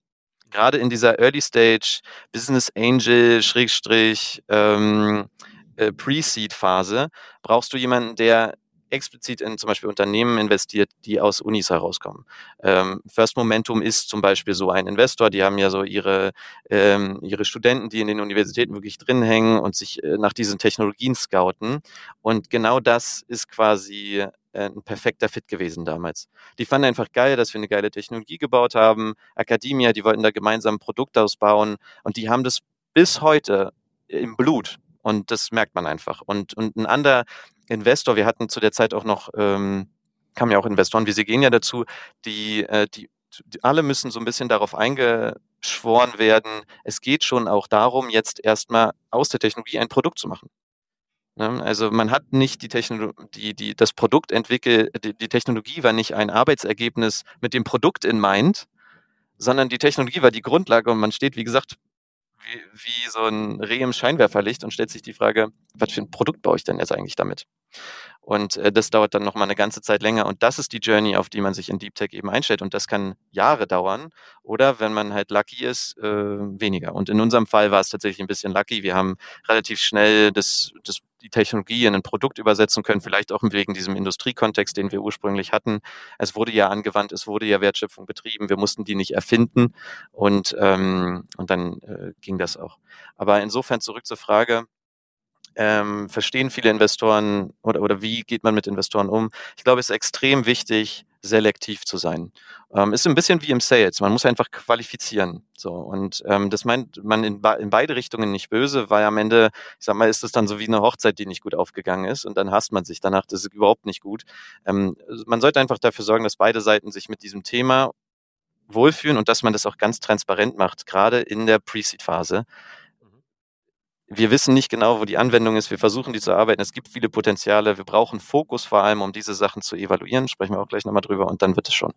Gerade in dieser Early Stage Business Angel Schrägstrich ähm, äh, Pre-Seed Phase brauchst du jemanden, der explizit in zum Beispiel Unternehmen investiert, die aus Unis herauskommen. Ähm, First Momentum ist zum Beispiel so ein Investor, die haben ja so ihre, ähm, ihre Studenten, die in den Universitäten wirklich drin hängen und sich äh, nach diesen Technologien scouten. Und genau das ist quasi äh, ein perfekter Fit gewesen damals. Die fanden einfach geil, dass wir eine geile Technologie gebaut haben. Academia, die wollten da gemeinsam ein Produkt ausbauen und die haben das bis heute im Blut. Und das merkt man einfach. Und, und ein anderer Investor, wir hatten zu der Zeit auch noch, ähm, kamen ja auch Investoren wie Sie gehen ja dazu, die, äh, die, die alle müssen so ein bisschen darauf eingeschworen werden. Es geht schon auch darum, jetzt erstmal aus der Technologie ein Produkt zu machen. Ne? Also man hat nicht die Technologie, die, die, das Produkt entwickelt, die, die Technologie war nicht ein Arbeitsergebnis mit dem Produkt in Mind, sondern die Technologie war die Grundlage und man steht, wie gesagt, wie, wie so ein Reh im Scheinwerferlicht und stellt sich die Frage, was für ein Produkt baue ich denn jetzt eigentlich damit? Und äh, das dauert dann nochmal eine ganze Zeit länger. Und das ist die Journey, auf die man sich in Deep Tech eben einstellt. Und das kann Jahre dauern. Oder wenn man halt lucky ist, äh, weniger. Und in unserem Fall war es tatsächlich ein bisschen lucky. Wir haben relativ schnell das, das, die Technologie in ein Produkt übersetzen können, vielleicht auch wegen diesem Industriekontext, den wir ursprünglich hatten. Es wurde ja angewandt, es wurde ja Wertschöpfung betrieben. Wir mussten die nicht erfinden. Und, ähm, und dann äh, ging das auch. Aber insofern zurück zur Frage, ähm, verstehen viele Investoren oder, oder wie geht man mit Investoren um? Ich glaube, es ist extrem wichtig, selektiv zu sein. Ähm, ist ein bisschen wie im Sales. Man muss einfach qualifizieren. So und ähm, das meint man in, in beide Richtungen nicht böse, weil am Ende, ich sag mal, ist es dann so wie eine Hochzeit, die nicht gut aufgegangen ist und dann hasst man sich danach. Das ist überhaupt nicht gut. Ähm, man sollte einfach dafür sorgen, dass beide Seiten sich mit diesem Thema wohlfühlen und dass man das auch ganz transparent macht, gerade in der Pre-Seed-Phase wir wissen nicht genau, wo die Anwendung ist. Wir versuchen, die zu arbeiten. Es gibt viele Potenziale. Wir brauchen Fokus vor allem, um diese Sachen zu evaluieren. Sprechen wir auch gleich nochmal drüber und dann wird es schon.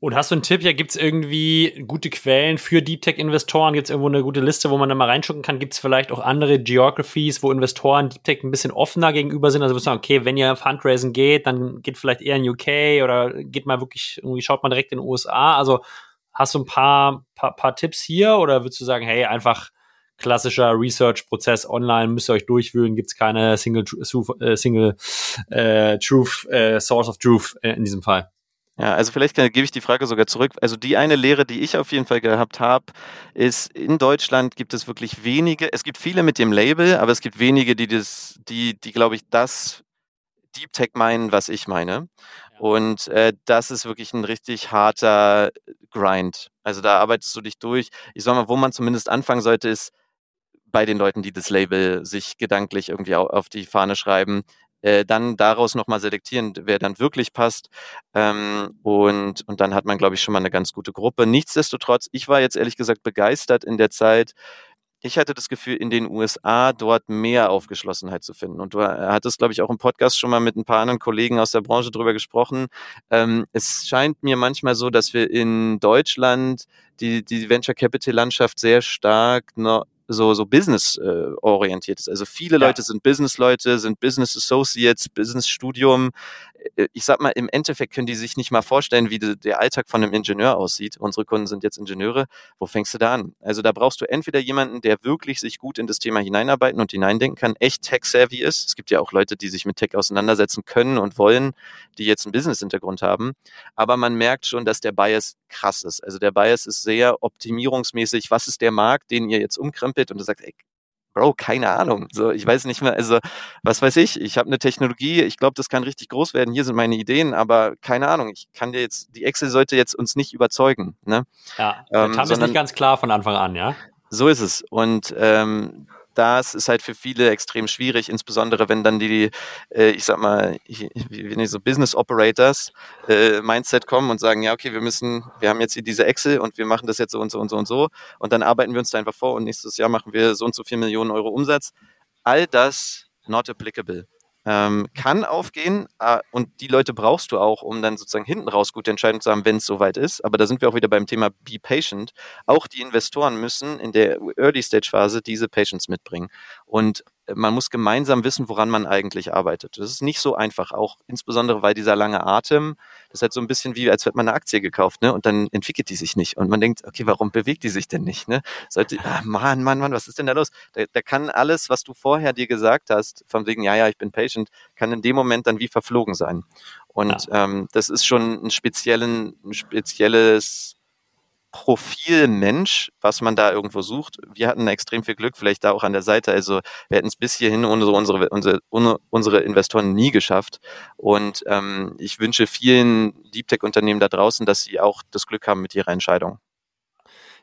Und hast du einen Tipp? Ja, gibt es irgendwie gute Quellen für Deep Tech-Investoren? Gibt es irgendwo eine gute Liste, wo man da mal reinschauen kann? Gibt es vielleicht auch andere Geographies, wo Investoren Deep Tech ein bisschen offener gegenüber sind? Also wir sagen, okay, wenn ihr Fundraising geht, dann geht vielleicht eher in UK oder geht mal wirklich, irgendwie schaut man direkt in den USA. Also hast du ein paar, paar, paar Tipps hier oder würdest du sagen, hey, einfach klassischer Research-Prozess online, müsst ihr euch durchwühlen, gibt es keine Single, äh, Single äh, Truth, äh, Source of Truth äh, in diesem Fall. Ja, also vielleicht kann, gebe ich die Frage sogar zurück. Also die eine Lehre, die ich auf jeden Fall gehabt habe, ist, in Deutschland gibt es wirklich wenige, es gibt viele mit dem Label, aber es gibt wenige, die das, die, die, glaube ich, das Deep Tech meinen, was ich meine. Und äh, das ist wirklich ein richtig harter Grind. Also da arbeitest du dich durch. Ich sag mal, wo man zumindest anfangen sollte, ist bei den Leuten, die das Label sich gedanklich irgendwie auf die Fahne schreiben, äh, dann daraus nochmal selektieren, wer dann wirklich passt. Ähm, und, und dann hat man, glaube ich, schon mal eine ganz gute Gruppe. Nichtsdestotrotz, ich war jetzt ehrlich gesagt begeistert in der Zeit, ich hatte das Gefühl, in den USA dort mehr Aufgeschlossenheit zu finden. Und du hattest, glaube ich, auch im Podcast schon mal mit ein paar anderen Kollegen aus der Branche drüber gesprochen. Ähm, es scheint mir manchmal so, dass wir in Deutschland die, die Venture Capital Landschaft sehr stark noch so, so business äh, orientiert ist. Also viele. Leute sind Business-Leute, sind Business Associates, Business-Studium. Äh, ich sag mal, im Endeffekt können die sich nicht mal vorstellen, wie der Alltag von einem Ingenieur aussieht. Unsere Kunden sind jetzt Ingenieure. Wo fängst du da an? Also da brauchst du entweder jemanden, der wirklich sich gut in das Thema hineinarbeiten und hineindenken kann, echt tech-savvy ist. Es gibt ja auch Leute, die sich mit Tech auseinandersetzen können und wollen, die jetzt einen Business-Hintergrund haben. Aber man merkt schon, dass der Bias krass ist. Also der Bias ist sehr optimierungsmäßig. Was ist der Markt, den ihr jetzt umkrempelt? Und du sagst, ey, Bro, keine Ahnung. So, ich weiß nicht mehr, also was weiß ich, ich habe eine Technologie, ich glaube, das kann richtig groß werden, hier sind meine Ideen, aber keine Ahnung, ich kann dir jetzt, die Excel sollte jetzt uns nicht überzeugen. Ne? Ja, ähm, Tam ist nicht ganz klar von Anfang an, ja? So ist es. Und ähm, das ist halt für viele extrem schwierig, insbesondere wenn dann die, äh, ich sag mal, wie nicht so Business Operators äh, Mindset kommen und sagen, ja, okay, wir müssen, wir haben jetzt hier diese Excel und wir machen das jetzt so und so und so und so und dann arbeiten wir uns da einfach vor und nächstes Jahr machen wir so und so vier Millionen Euro Umsatz. All das not applicable ähm, kann aufgehen äh, und die Leute brauchst du auch, um dann sozusagen hinten raus gute Entscheidungen zu haben, wenn es soweit ist. Aber da sind wir auch wieder beim Thema Be Patient. Auch die Investoren müssen in der Early Stage Phase diese Patience mitbringen. Und man muss gemeinsam wissen, woran man eigentlich arbeitet. Das ist nicht so einfach, auch insbesondere weil dieser lange Atem, das ist halt so ein bisschen wie, als hätte man eine Aktie gekauft, ne? Und dann entwickelt die sich nicht. Und man denkt, okay, warum bewegt die sich denn nicht? Ne? Sollte, ah, Mann, Mann, Mann, was ist denn da los? Da, da kann alles, was du vorher dir gesagt hast, von wegen, ja, ja, ich bin patient, kann in dem Moment dann wie verflogen sein. Und ja. ähm, das ist schon ein, speziellen, ein spezielles Profil Mensch, was man da irgendwo sucht. Wir hatten extrem viel Glück, vielleicht da auch an der Seite. Also wir hätten es bis hierhin unsere, unsere, unsere, unsere Investoren nie geschafft. Und ähm, ich wünsche vielen Deep Tech-Unternehmen da draußen, dass sie auch das Glück haben mit ihrer Entscheidung.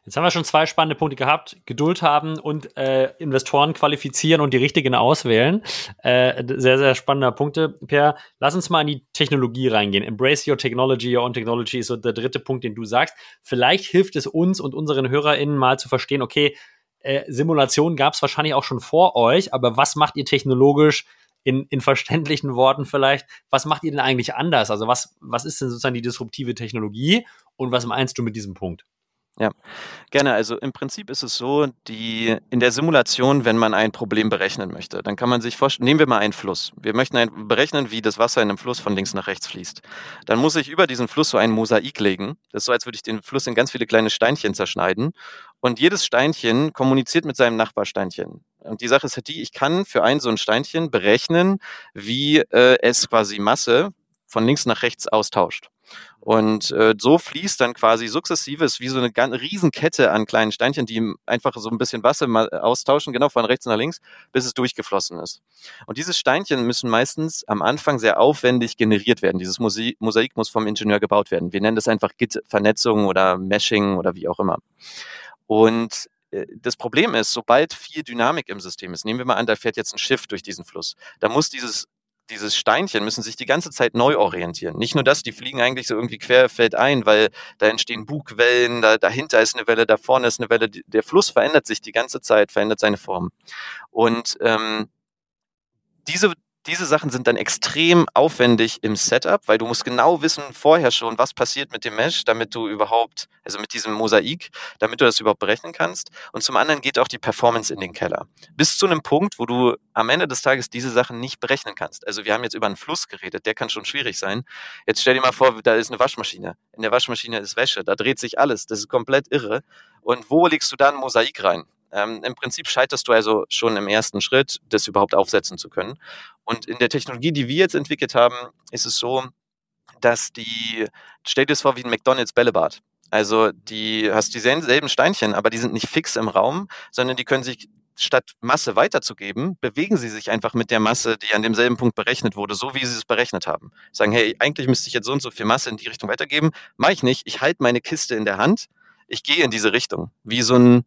Jetzt haben wir schon zwei spannende Punkte gehabt. Geduld haben und äh, Investoren qualifizieren und die richtigen auswählen. Äh, sehr, sehr spannender Punkte. Per, lass uns mal in die Technologie reingehen. Embrace your technology, your own technology ist so der dritte Punkt, den du sagst. Vielleicht hilft es uns und unseren HörerInnen mal zu verstehen, okay, äh, Simulation gab es wahrscheinlich auch schon vor euch, aber was macht ihr technologisch in, in verständlichen Worten vielleicht, was macht ihr denn eigentlich anders? Also was, was ist denn sozusagen die disruptive Technologie und was meinst du mit diesem Punkt? Ja, gerne. Also im Prinzip ist es so, die in der Simulation, wenn man ein Problem berechnen möchte, dann kann man sich vorstellen, nehmen wir mal einen Fluss. Wir möchten ein, berechnen, wie das Wasser in einem Fluss von links nach rechts fließt. Dann muss ich über diesen Fluss so ein Mosaik legen. Das ist so, als würde ich den Fluss in ganz viele kleine Steinchen zerschneiden. Und jedes Steinchen kommuniziert mit seinem Nachbarsteinchen. Und die Sache ist halt die, ich kann für ein so ein Steinchen berechnen, wie äh, es quasi Masse von links nach rechts austauscht. Und äh, so fließt dann quasi sukzessive, ist wie so eine ganz, Riesenkette an kleinen Steinchen, die einfach so ein bisschen Wasser mal austauschen, genau von rechts nach links, bis es durchgeflossen ist. Und diese Steinchen müssen meistens am Anfang sehr aufwendig generiert werden. Dieses Mosaik muss vom Ingenieur gebaut werden. Wir nennen das einfach Git-Vernetzung oder Meshing oder wie auch immer. Und äh, das Problem ist, sobald viel Dynamik im System ist, nehmen wir mal an, da fährt jetzt ein Schiff durch diesen Fluss, da muss dieses dieses Steinchen müssen sich die ganze Zeit neu orientieren. Nicht nur das, die fliegen eigentlich so irgendwie querfeld ein, weil da entstehen Bugwellen, da, dahinter ist eine Welle, da vorne ist eine Welle. Der Fluss verändert sich die ganze Zeit, verändert seine Form. Und ähm, diese diese Sachen sind dann extrem aufwendig im Setup, weil du musst genau wissen vorher schon, was passiert mit dem Mesh, damit du überhaupt, also mit diesem Mosaik, damit du das überhaupt berechnen kannst. Und zum anderen geht auch die Performance in den Keller. Bis zu einem Punkt, wo du am Ende des Tages diese Sachen nicht berechnen kannst. Also wir haben jetzt über einen Fluss geredet, der kann schon schwierig sein. Jetzt stell dir mal vor, da ist eine Waschmaschine. In der Waschmaschine ist Wäsche, da dreht sich alles. Das ist komplett irre. Und wo legst du da ein Mosaik rein? Ähm, Im Prinzip scheiterst du also schon im ersten Schritt, das überhaupt aufsetzen zu können. Und in der Technologie, die wir jetzt entwickelt haben, ist es so, dass die, stell dir das vor wie ein McDonalds Bällebad. Also die hast dieselben Steinchen, aber die sind nicht fix im Raum, sondern die können sich statt Masse weiterzugeben, bewegen sie sich einfach mit der Masse, die an demselben Punkt berechnet wurde, so wie sie es berechnet haben. Sagen, hey, eigentlich müsste ich jetzt so und so viel Masse in die Richtung weitergeben. Mache ich nicht. Ich halte meine Kiste in der Hand. Ich gehe in diese Richtung. Wie so ein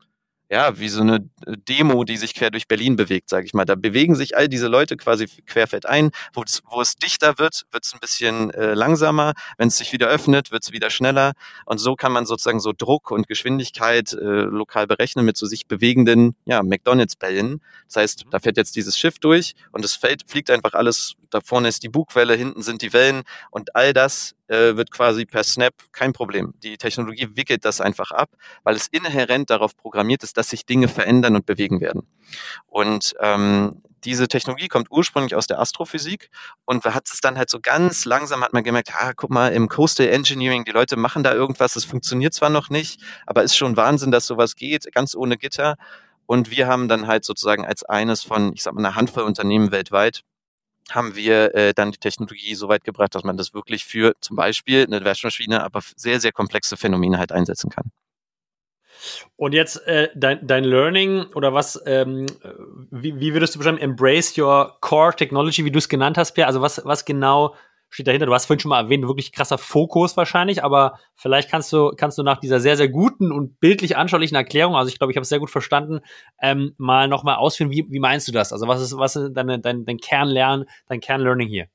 ja, wie so eine Demo, die sich quer durch Berlin bewegt, sage ich mal. Da bewegen sich all diese Leute quasi querfeld ein. Wo es, wo es dichter wird, wird es ein bisschen äh, langsamer. Wenn es sich wieder öffnet, wird es wieder schneller. Und so kann man sozusagen so Druck und Geschwindigkeit äh, lokal berechnen mit so sich bewegenden ja, McDonalds-Bällen. Das heißt, da fährt jetzt dieses Schiff durch und es fällt, fliegt einfach alles. Da vorne ist die Bugwelle, hinten sind die Wellen und all das äh, wird quasi per Snap kein Problem. Die Technologie wickelt das einfach ab, weil es inhärent darauf programmiert ist, dass sich Dinge verändern und bewegen werden. Und ähm, diese Technologie kommt ursprünglich aus der Astrophysik und hat es dann halt so ganz langsam hat man gemerkt, ah, guck mal, im Coastal Engineering, die Leute machen da irgendwas, es funktioniert zwar noch nicht, aber ist schon Wahnsinn, dass sowas geht, ganz ohne Gitter. Und wir haben dann halt sozusagen als eines von, ich sag mal, einer Handvoll Unternehmen weltweit haben wir äh, dann die Technologie so weit gebracht, dass man das wirklich für zum Beispiel eine Waschmaschine, aber sehr, sehr komplexe Phänomene halt einsetzen kann. Und jetzt äh, dein, dein Learning oder was, ähm, wie, wie würdest du beschreiben, embrace your core technology, wie du es genannt hast, Pierre? Also was, was genau steht dahinter? Du hast vorhin schon mal erwähnt, wirklich krasser Fokus wahrscheinlich, aber vielleicht kannst du, kannst du nach dieser sehr, sehr guten und bildlich anschaulichen Erklärung, also ich glaube, ich habe es sehr gut verstanden, ähm, mal nochmal ausführen, wie, wie meinst du das? Also was ist, was ist deine, dein, dein Kernlernen, dein Kernlearning hier?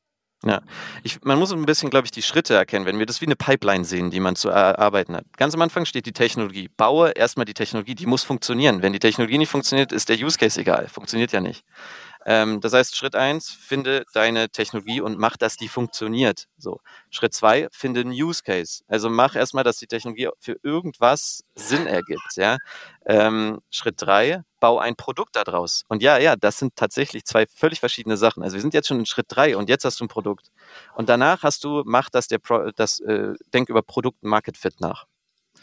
Ja, ich, man muss ein bisschen, glaube ich, die Schritte erkennen, wenn wir das wie eine Pipeline sehen, die man zu erarbeiten hat. Ganz am Anfang steht die Technologie. Baue erstmal die Technologie, die muss funktionieren. Wenn die Technologie nicht funktioniert, ist der Use Case egal. Funktioniert ja nicht. Ähm, das heißt, Schritt eins, finde deine Technologie und mach, dass die funktioniert. So. Schritt zwei, finde einen Use Case. Also mach erstmal, dass die Technologie für irgendwas Sinn ergibt. Ja? Ähm, Schritt drei, bau ein Produkt daraus. Und ja, ja, das sind tatsächlich zwei völlig verschiedene Sachen. Also wir sind jetzt schon in Schritt drei und jetzt hast du ein Produkt. Und danach hast du, mach das der Pro, das, äh, denk über Produkt Market Fit nach.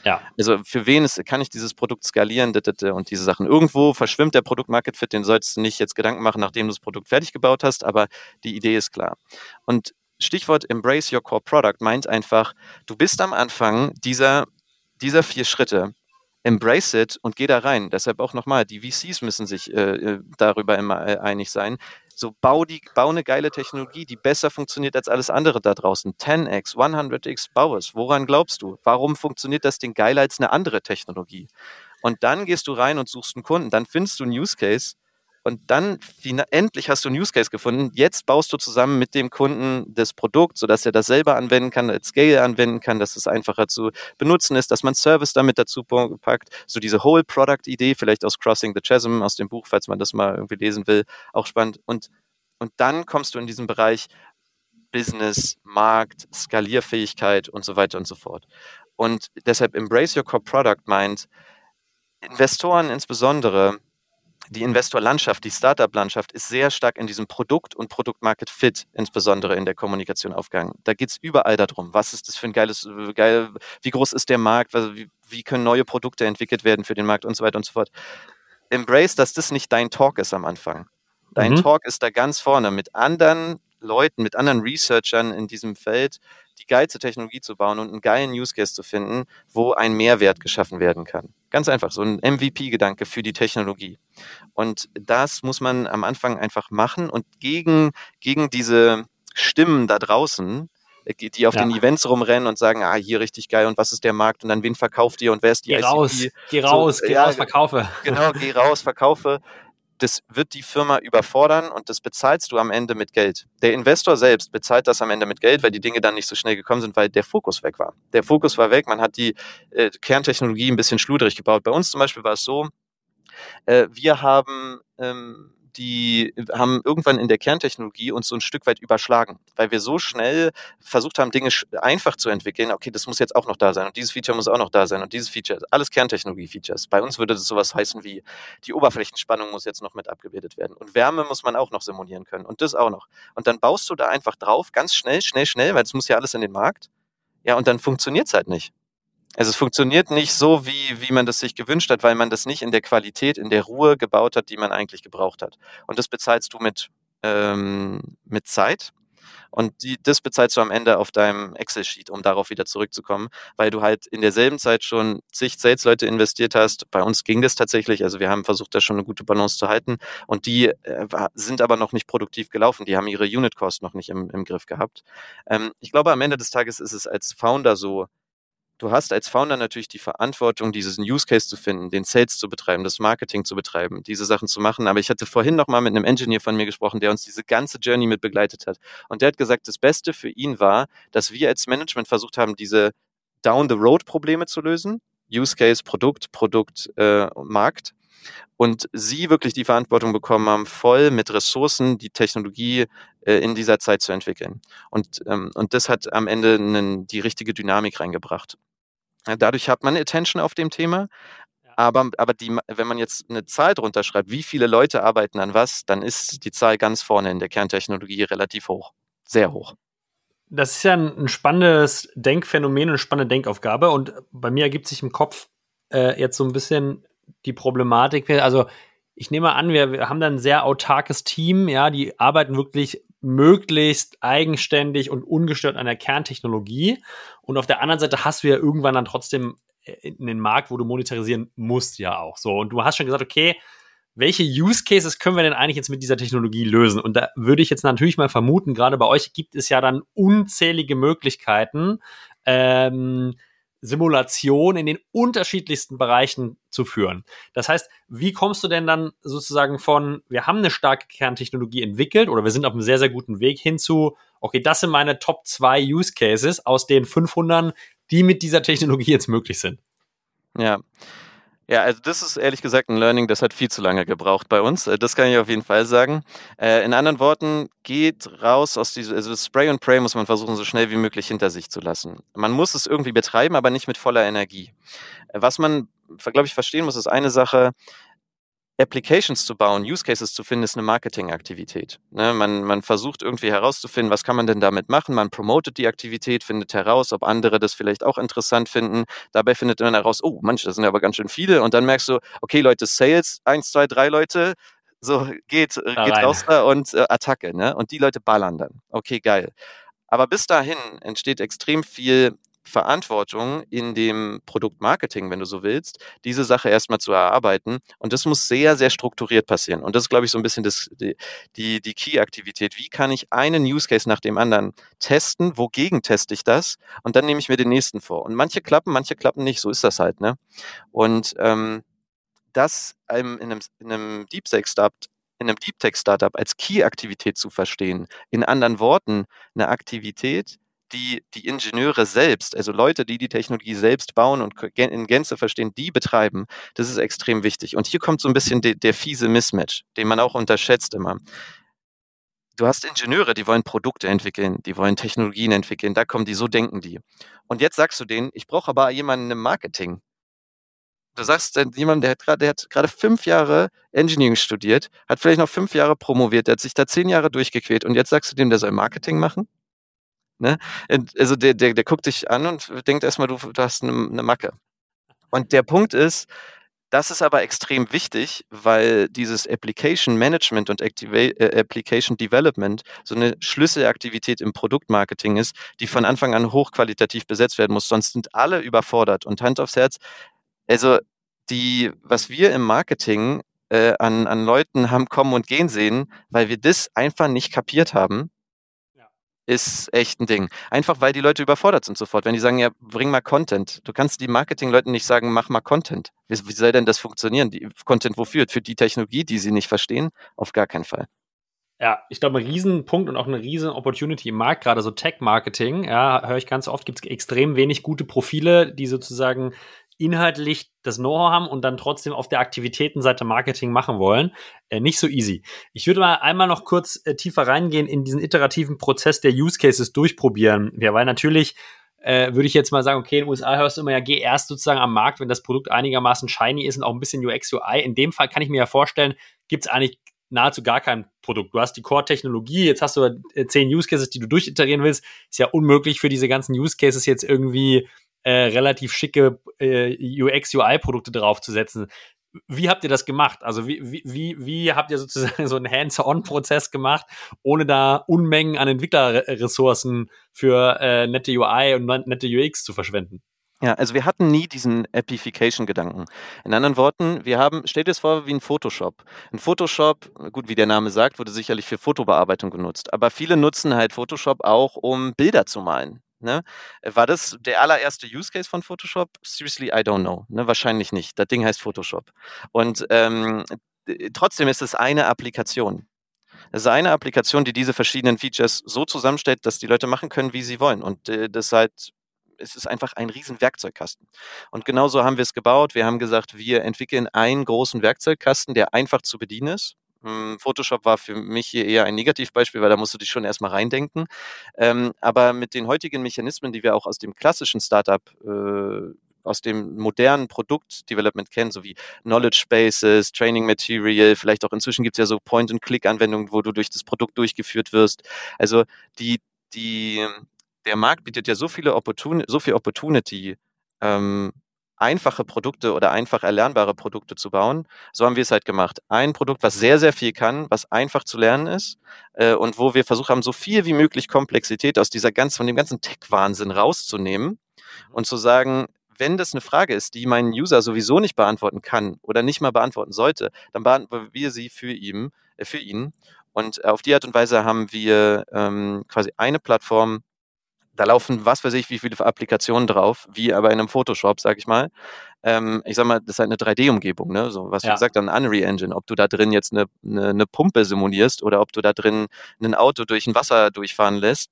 Ja. Also für wen ist, kann ich dieses Produkt skalieren und diese Sachen. Irgendwo verschwimmt der Produkt-Market Fit, den sollst du nicht jetzt Gedanken machen, nachdem du das Produkt fertig gebaut hast, aber die Idee ist klar. Und Stichwort Embrace Your Core Product meint einfach, du bist am Anfang dieser, dieser vier Schritte. Embrace it und geh da rein. Deshalb auch nochmal, die VCs müssen sich äh, äh, darüber immer äh, einig sein. So, bau, die, bau eine geile Technologie, die besser funktioniert als alles andere da draußen. 10x, 100x, bau es. Woran glaubst du? Warum funktioniert das Ding geiler als eine andere Technologie? Und dann gehst du rein und suchst einen Kunden. Dann findest du einen Use Case und dann endlich hast du einen Use Case gefunden. Jetzt baust du zusammen mit dem Kunden das Produkt, sodass er das selber anwenden kann, als Scale anwenden kann, dass es einfacher zu benutzen ist, dass man Service damit dazu packt. So diese Whole Product Idee, vielleicht aus Crossing the Chasm, aus dem Buch, falls man das mal irgendwie lesen will, auch spannend. Und, und dann kommst du in diesen Bereich Business, Markt, Skalierfähigkeit und so weiter und so fort. Und deshalb Embrace Your Core Product meint, Investoren insbesondere die Investorlandschaft, die Startup-Landschaft ist sehr stark in diesem Produkt und Produkt-Market Fit, insbesondere in der Kommunikation aufgegangen. Da geht es überall darum, was ist das für ein geiles, geil, wie groß ist der Markt, wie, wie können neue Produkte entwickelt werden für den Markt und so weiter und so fort. Embrace, dass das nicht dein Talk ist am Anfang. Dein mhm. Talk ist da ganz vorne mit anderen Leuten, mit anderen Researchern in diesem Feld, die geilste Technologie zu bauen und einen geilen Use Case zu finden, wo ein Mehrwert geschaffen werden kann. Ganz einfach, so ein MVP-Gedanke für die Technologie. Und das muss man am Anfang einfach machen und gegen, gegen diese Stimmen da draußen, äh, die auf ja. den Events rumrennen und sagen, ah, hier richtig geil und was ist der Markt und dann wen verkauft ihr und wer ist die geh ICP? Raus, geh raus, so, geh ja, raus, verkaufe. Genau, geh raus, verkaufe das wird die Firma überfordern und das bezahlst du am Ende mit Geld. Der Investor selbst bezahlt das am Ende mit Geld, weil die Dinge dann nicht so schnell gekommen sind, weil der Fokus weg war. Der Fokus war weg, man hat die äh, Kerntechnologie ein bisschen schludrig gebaut. Bei uns zum Beispiel war es so, äh, wir haben ähm, die haben irgendwann in der Kerntechnologie uns so ein Stück weit überschlagen, weil wir so schnell versucht haben, Dinge einfach zu entwickeln. Okay, das muss jetzt auch noch da sein und dieses Feature muss auch noch da sein und dieses Feature, alles Kerntechnologie-Features. Bei uns würde das sowas heißen wie, die Oberflächenspannung muss jetzt noch mit abgebildet werden und Wärme muss man auch noch simulieren können und das auch noch. Und dann baust du da einfach drauf, ganz schnell, schnell, schnell, weil es muss ja alles in den Markt. Ja, und dann funktioniert es halt nicht. Also es funktioniert nicht so, wie, wie man das sich gewünscht hat, weil man das nicht in der Qualität, in der Ruhe gebaut hat, die man eigentlich gebraucht hat. Und das bezahlst du mit, ähm, mit Zeit. Und die, das bezahlst du am Ende auf deinem Excel-Sheet, um darauf wieder zurückzukommen, weil du halt in derselben Zeit schon zig Sales-Leute investiert hast. Bei uns ging das tatsächlich, also wir haben versucht, da schon eine gute Balance zu halten. Und die äh, sind aber noch nicht produktiv gelaufen. Die haben ihre Unit-Cost noch nicht im, im Griff gehabt. Ähm, ich glaube, am Ende des Tages ist es als Founder so, du hast als Founder natürlich die Verantwortung, diesen Use Case zu finden, den Sales zu betreiben, das Marketing zu betreiben, diese Sachen zu machen. Aber ich hatte vorhin noch mal mit einem Engineer von mir gesprochen, der uns diese ganze Journey mit begleitet hat. Und der hat gesagt, das Beste für ihn war, dass wir als Management versucht haben, diese Down-the-Road-Probleme zu lösen. Use Case, Produkt, Produkt, äh, Markt und sie wirklich die Verantwortung bekommen haben, voll mit Ressourcen die Technologie äh, in dieser Zeit zu entwickeln. Und, ähm, und das hat am Ende einen, die richtige Dynamik reingebracht. Dadurch hat man Attention auf dem Thema, aber, aber die, wenn man jetzt eine Zahl drunter schreibt, wie viele Leute arbeiten an was, dann ist die Zahl ganz vorne in der Kerntechnologie relativ hoch. Sehr hoch. Das ist ja ein, spannendes Denkphänomen, eine spannende Denkaufgabe. Und bei mir ergibt sich im Kopf äh, jetzt so ein bisschen die Problematik. Also ich nehme an, wir, wir haben da ein sehr autarkes Team, ja, die arbeiten wirklich möglichst eigenständig und ungestört an der Kerntechnologie. Und auf der anderen Seite hast du ja irgendwann dann trotzdem äh, in den Markt, wo du monetarisieren musst, ja auch so. Und du hast schon gesagt, okay, welche Use Cases können wir denn eigentlich jetzt mit dieser Technologie lösen? Und da würde ich jetzt natürlich mal vermuten, gerade bei euch gibt es ja dann unzählige Möglichkeiten, ähm, Simulation in den unterschiedlichsten Bereichen zu führen. Das heißt, wie kommst du denn dann sozusagen von, wir haben eine starke Kerntechnologie entwickelt oder wir sind auf einem sehr, sehr guten Weg hinzu, okay, das sind meine Top 2 Use Cases aus den 500, die mit dieser Technologie jetzt möglich sind? Ja, ja, also das ist ehrlich gesagt ein Learning, das hat viel zu lange gebraucht bei uns. Äh, das kann ich auf jeden Fall sagen. Äh, in anderen Worten, geht raus aus diesem, also Spray und Pray muss man versuchen, so schnell wie möglich hinter sich zu lassen. Man muss es irgendwie betreiben, aber nicht mit voller Energie. Äh, was man, glaube ich, verstehen muss, ist eine Sache, Applications zu bauen, Use Cases zu finden, ist eine Marketingaktivität. Ne, man, man versucht irgendwie herauszufinden, was kann man denn damit machen. Man promotet die Aktivität, findet heraus, ob andere das vielleicht auch interessant finden. Dabei findet man heraus, oh, manche, das sind aber ganz schön viele. Und dann merkst du, okay, Leute, Sales, eins, zwei, drei Leute, so geht, äh, geht raus da und äh, Attacke. Ne? Und die Leute ballern dann. Okay, geil. Aber bis dahin entsteht extrem viel Verantwortung in dem Produktmarketing, wenn du so willst, diese Sache erstmal zu erarbeiten. Und das muss sehr, sehr strukturiert passieren. Und das ist, glaube ich, so ein bisschen das, die, die, Key-Aktivität. Wie kann ich einen Use Case nach dem anderen testen? Wogegen teste ich das? Und dann nehme ich mir den nächsten vor. Und manche klappen, manche klappen nicht. So ist das halt. Ne? Und ähm, das in einem, in einem Deep Tech Startup in einem Deep Tech Startup als Key-Aktivität zu verstehen. In anderen Worten, eine Aktivität, die die Ingenieure selbst, also Leute, die die Technologie selbst bauen und in Gänze verstehen, die betreiben, das ist extrem wichtig. Und hier kommt so ein bisschen de, der fiese Mismatch, den man auch unterschätzt immer. Du hast Ingenieure, die wollen Produkte entwickeln, die wollen Technologien entwickeln, da kommen die, so denken die. Und jetzt sagst du denen, ich brauche aber jemanden im Marketing. Du sagst hat gerade, der hat gerade fünf Jahre Engineering studiert, hat vielleicht noch fünf Jahre promoviert, der hat sich da zehn Jahre durchgequält und jetzt sagst du dem, der soll Marketing machen? Ne? Also der, der, der guckt dich an und denkt erstmal, du, du hast eine, eine Macke. Und der Punkt ist, das ist aber extrem wichtig, weil dieses Application Management und Activa äh, Application Development so eine Schlüsselaktivität im Produktmarketing ist, die von Anfang an hochqualitativ besetzt werden muss. Sonst sind alle überfordert. Und Hand aufs Herz, also die, was wir im Marketing äh, an, an Leuten haben kommen und gehen sehen, weil wir das einfach nicht kapiert haben, ist echt ein Ding. Einfach weil die Leute überfordert sind sofort. Wenn die sagen, ja, bring mal Content. Du kannst die Marketing-Leuten nicht sagen, mach mal Content. Wie, wie soll denn das funktionieren? Die, Content wofür? Für die Technologie, die sie nicht verstehen? Auf gar keinen Fall. Ja, ich glaube, ein Riesenpunkt und auch eine riesen Opportunity im Markt, gerade so Tech-Marketing, ja, höre ich ganz oft, gibt es extrem wenig gute Profile, die sozusagen inhaltlich das Know-how haben und dann trotzdem auf der Aktivitätenseite Marketing machen wollen. Äh, nicht so easy. Ich würde mal einmal noch kurz äh, tiefer reingehen in diesen iterativen Prozess der Use Cases durchprobieren. Ja, weil natürlich äh, würde ich jetzt mal sagen, okay, in den USA hörst du immer ja, geh erst sozusagen am Markt, wenn das Produkt einigermaßen shiny ist und auch ein bisschen UX, UI. In dem Fall kann ich mir ja vorstellen, gibt es eigentlich nahezu gar kein Produkt. Du hast die Core-Technologie, jetzt hast du äh, zehn Use Cases, die du durchiterieren willst. Ist ja unmöglich für diese ganzen Use Cases jetzt irgendwie äh, relativ schicke äh, UX-UI-Produkte draufzusetzen. Wie habt ihr das gemacht? Also wie, wie, wie habt ihr sozusagen so einen Hands-on-Prozess gemacht, ohne da Unmengen an Entwicklerressourcen für äh, nette UI und nette UX zu verschwenden? Ja, also wir hatten nie diesen Appification-Gedanken. In anderen Worten, wir haben, stell dir das vor wie ein Photoshop. Ein Photoshop, gut, wie der Name sagt, wurde sicherlich für Fotobearbeitung genutzt. Aber viele nutzen halt Photoshop auch, um Bilder zu malen Ne? War das der allererste Use Case von Photoshop? Seriously, I don't know. Ne? Wahrscheinlich nicht. Das Ding heißt Photoshop. Und ähm, trotzdem ist es eine Applikation. Es ist eine Applikation, die diese verschiedenen Features so zusammenstellt, dass die Leute machen können, wie sie wollen. Und äh, das halt, es ist einfach ein riesen Werkzeugkasten. Und genauso haben wir es gebaut. Wir haben gesagt, wir entwickeln einen großen Werkzeugkasten, der einfach zu bedienen ist. Hm, Photoshop war für mich hier eher ein Negativbeispiel, weil da musst du dich schon erstmal reindenken. Ähm, aber mit den heutigen Mechanismen, die wir auch aus dem klassischen Startup äh, aus dem modernen Produktdevelopment kennen, so wie Knowledge Bases, Training Material, vielleicht auch inzwischen gibt es ja so Point-and-Click-Anwendungen, wo du durch das Produkt durchgeführt wirst. Also die, die, der Markt bietet ja so viele Opportun so viel Opportunity, ähm, einfache Produkte oder einfach erlernbare Produkte zu bauen. So haben wir es halt gemacht. Ein Produkt, was sehr, sehr viel kann, was einfach zu lernen ist äh, und wo wir versucht haben, so viel wie möglich Komplexität aus dieser ganz, von dem ganzen Tech-Wahnsinn rauszunehmen und zu sagen, wenn das eine Frage ist, die mein User sowieso nicht beantworten kann oder nicht mal beantworten sollte, dann beantworten wir sie für ihn, äh, für ihn. Und auf die Art und Weise haben wir ähm, quasi eine Plattform, da laufen was weiß ich, wie viele Applikationen drauf, wie aber in einem Photoshop, sag ich mal. Ähm, ich sag mal, das ist halt eine 3D-Umgebung, ne? So, was ja. wie gesagt, ein Unreal Engine. Ob du da drin jetzt eine, eine, eine Pumpe simulierst oder ob du da drin ein Auto durch ein Wasser durchfahren lässt,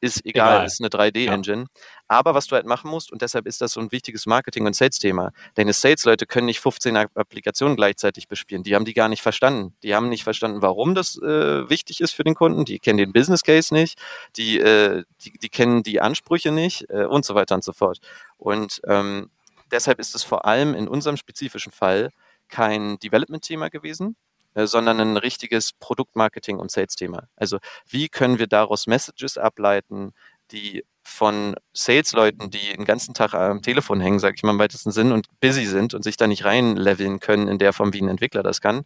ist egal, egal. ist eine 3D-Engine. Ja. Aber was du halt machen musst, und deshalb ist das so ein wichtiges Marketing- und Sales-Thema, deine Sales-Leute können nicht 15 Applikationen gleichzeitig bespielen. Die haben die gar nicht verstanden. Die haben nicht verstanden, warum das äh, wichtig ist für den Kunden. Die kennen den Business Case nicht. Die, äh, die, die kennen die Ansprüche nicht äh, und so weiter und so fort. Und ähm, deshalb ist es vor allem in unserem spezifischen Fall kein Development-Thema gewesen, äh, sondern ein richtiges Produktmarketing- und Sales-Thema. Also wie können wir daraus Messages ableiten, die von Sales-Leuten, die den ganzen Tag am Telefon hängen, sage ich mal im weitesten Sinn, und busy sind und sich da nicht reinleveln können in der Form, wie ein Entwickler das kann,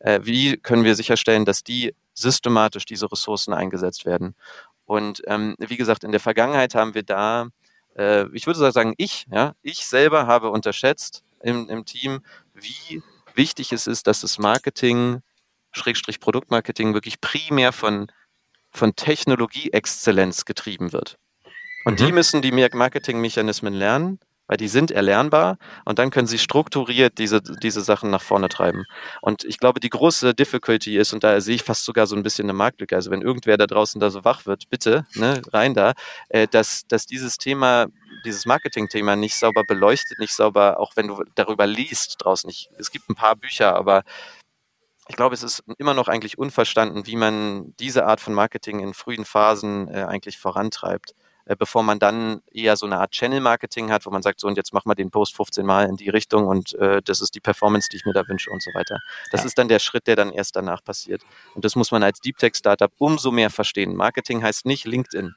äh, wie können wir sicherstellen, dass die systematisch diese Ressourcen eingesetzt werden? Und ähm, wie gesagt, in der Vergangenheit haben wir da, äh, ich würde sagen, ich, ja, ich selber habe unterschätzt im, im Team, wie wichtig es ist, dass das Marketing, Schrägstrich Produktmarketing, wirklich primär von, von Technologieexzellenz getrieben wird. Und mhm. die müssen die Marketingmechanismen lernen, weil die sind erlernbar und dann können sie strukturiert diese, diese Sachen nach vorne treiben. Und ich glaube, die große Difficulty ist, und da sehe ich fast sogar so ein bisschen eine Marktlücke, also wenn irgendwer da draußen da so wach wird, bitte, ne, rein da, äh, dass, dass dieses Thema dieses Marketing-Thema nicht sauber beleuchtet, nicht sauber, auch wenn du darüber liest draußen. Ich, es gibt ein paar Bücher, aber ich glaube, es ist immer noch eigentlich unverstanden, wie man diese Art von Marketing in frühen Phasen äh, eigentlich vorantreibt, äh, bevor man dann eher so eine Art Channel-Marketing hat, wo man sagt, so und jetzt machen wir den Post 15 Mal in die Richtung und äh, das ist die Performance, die ich mir da wünsche und so weiter. Das ja. ist dann der Schritt, der dann erst danach passiert. Und das muss man als Deep Tech-Startup umso mehr verstehen. Marketing heißt nicht LinkedIn.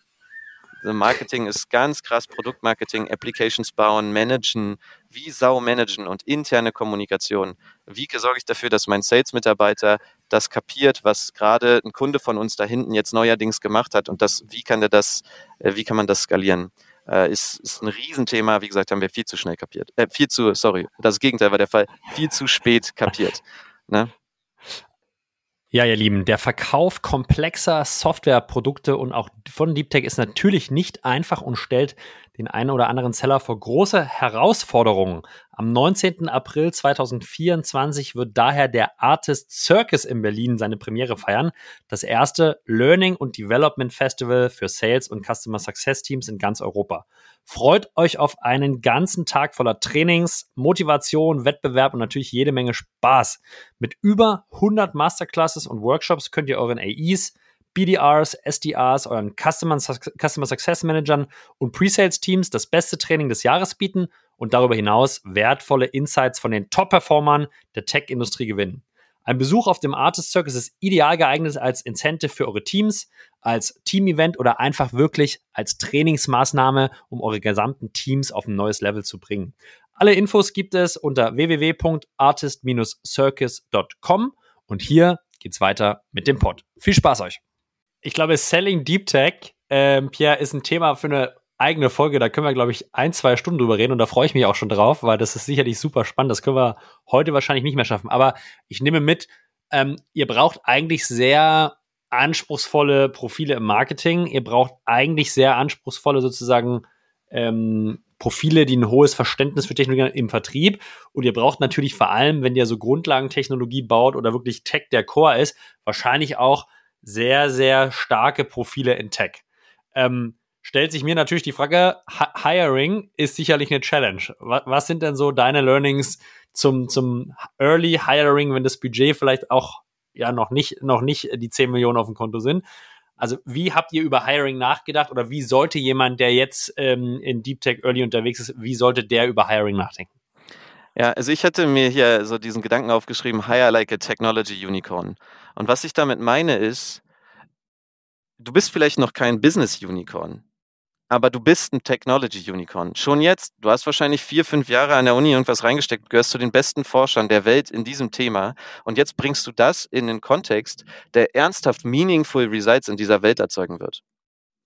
Marketing ist ganz krass Produktmarketing, Applications bauen, managen, wie Sau managen und interne Kommunikation. Wie sorge ich dafür, dass mein Sales-Mitarbeiter das kapiert, was gerade ein Kunde von uns da hinten jetzt neuerdings gemacht hat und das, wie kann der das, äh, wie kann man das skalieren? Äh, ist, ist ein Riesenthema. Wie gesagt, haben wir viel zu schnell kapiert. Äh, viel zu, sorry, das Gegenteil war der Fall, viel zu spät kapiert. Ne? Ja, ihr Lieben, der Verkauf komplexer Softwareprodukte und auch von Deep Tech ist natürlich nicht einfach und stellt den einen oder anderen Seller vor große Herausforderungen. Am 19. April 2024 wird daher der Artist Circus in Berlin seine Premiere feiern. Das erste Learning und Development Festival für Sales und Customer Success Teams in ganz Europa. Freut euch auf einen ganzen Tag voller Trainings, Motivation, Wettbewerb und natürlich jede Menge Spaß. Mit über 100 Masterclasses und Workshops könnt ihr euren AEs BDRs, SDRs, euren Customer, Customer Success Managern und Pre-Sales Teams das beste Training des Jahres bieten und darüber hinaus wertvolle Insights von den Top-Performern der Tech-Industrie gewinnen. Ein Besuch auf dem Artist Circus ist ideal geeignet als Incentive für eure Teams, als Team-Event oder einfach wirklich als Trainingsmaßnahme, um eure gesamten Teams auf ein neues Level zu bringen. Alle Infos gibt es unter www.artist-circus.com und hier geht's weiter mit dem Pod. Viel Spaß euch! ich glaube, Selling Deep Tech, ähm, Pierre, ist ein Thema für eine eigene Folge. Da können wir, glaube ich, ein, zwei Stunden drüber reden und da freue ich mich auch schon drauf, weil das ist sicherlich super spannend. Das können wir heute wahrscheinlich nicht mehr schaffen. Aber ich nehme mit, ähm, ihr braucht eigentlich sehr anspruchsvolle Profile im Marketing. Ihr braucht eigentlich sehr anspruchsvolle sozusagen ähm, Profile, die ein hohes Verständnis für Technologie im Vertrieb. Und ihr braucht natürlich vor allem, wenn ihr so Grundlagentechnologie baut oder wirklich Tech der Core ist, wahrscheinlich auch sehr, sehr starke Profile in Tech. Ähm, stellt sich mir natürlich die Frage, Hiring ist sicherlich eine Challenge. Was, was sind denn so deine Learnings zum, zum Early Hiring, wenn das Budget vielleicht auch ja noch nicht, noch nicht die 10 Millionen auf dem Konto sind? Also wie habt ihr über Hiring nachgedacht oder wie sollte jemand, der jetzt ähm, in Deep Tech Early unterwegs ist, wie sollte der über Hiring nachdenken? Ja, also ich hatte mir hier so diesen Gedanken aufgeschrieben, hire like a technology unicorn. Und was ich damit meine ist, du bist vielleicht noch kein Business Unicorn aber du bist ein Technology Unicorn. Schon jetzt, du hast wahrscheinlich vier, fünf Jahre an der Uni irgendwas reingesteckt, gehörst zu den besten Forschern der Welt in diesem Thema und jetzt bringst du das in den Kontext, der ernsthaft meaningful Results in dieser Welt erzeugen wird.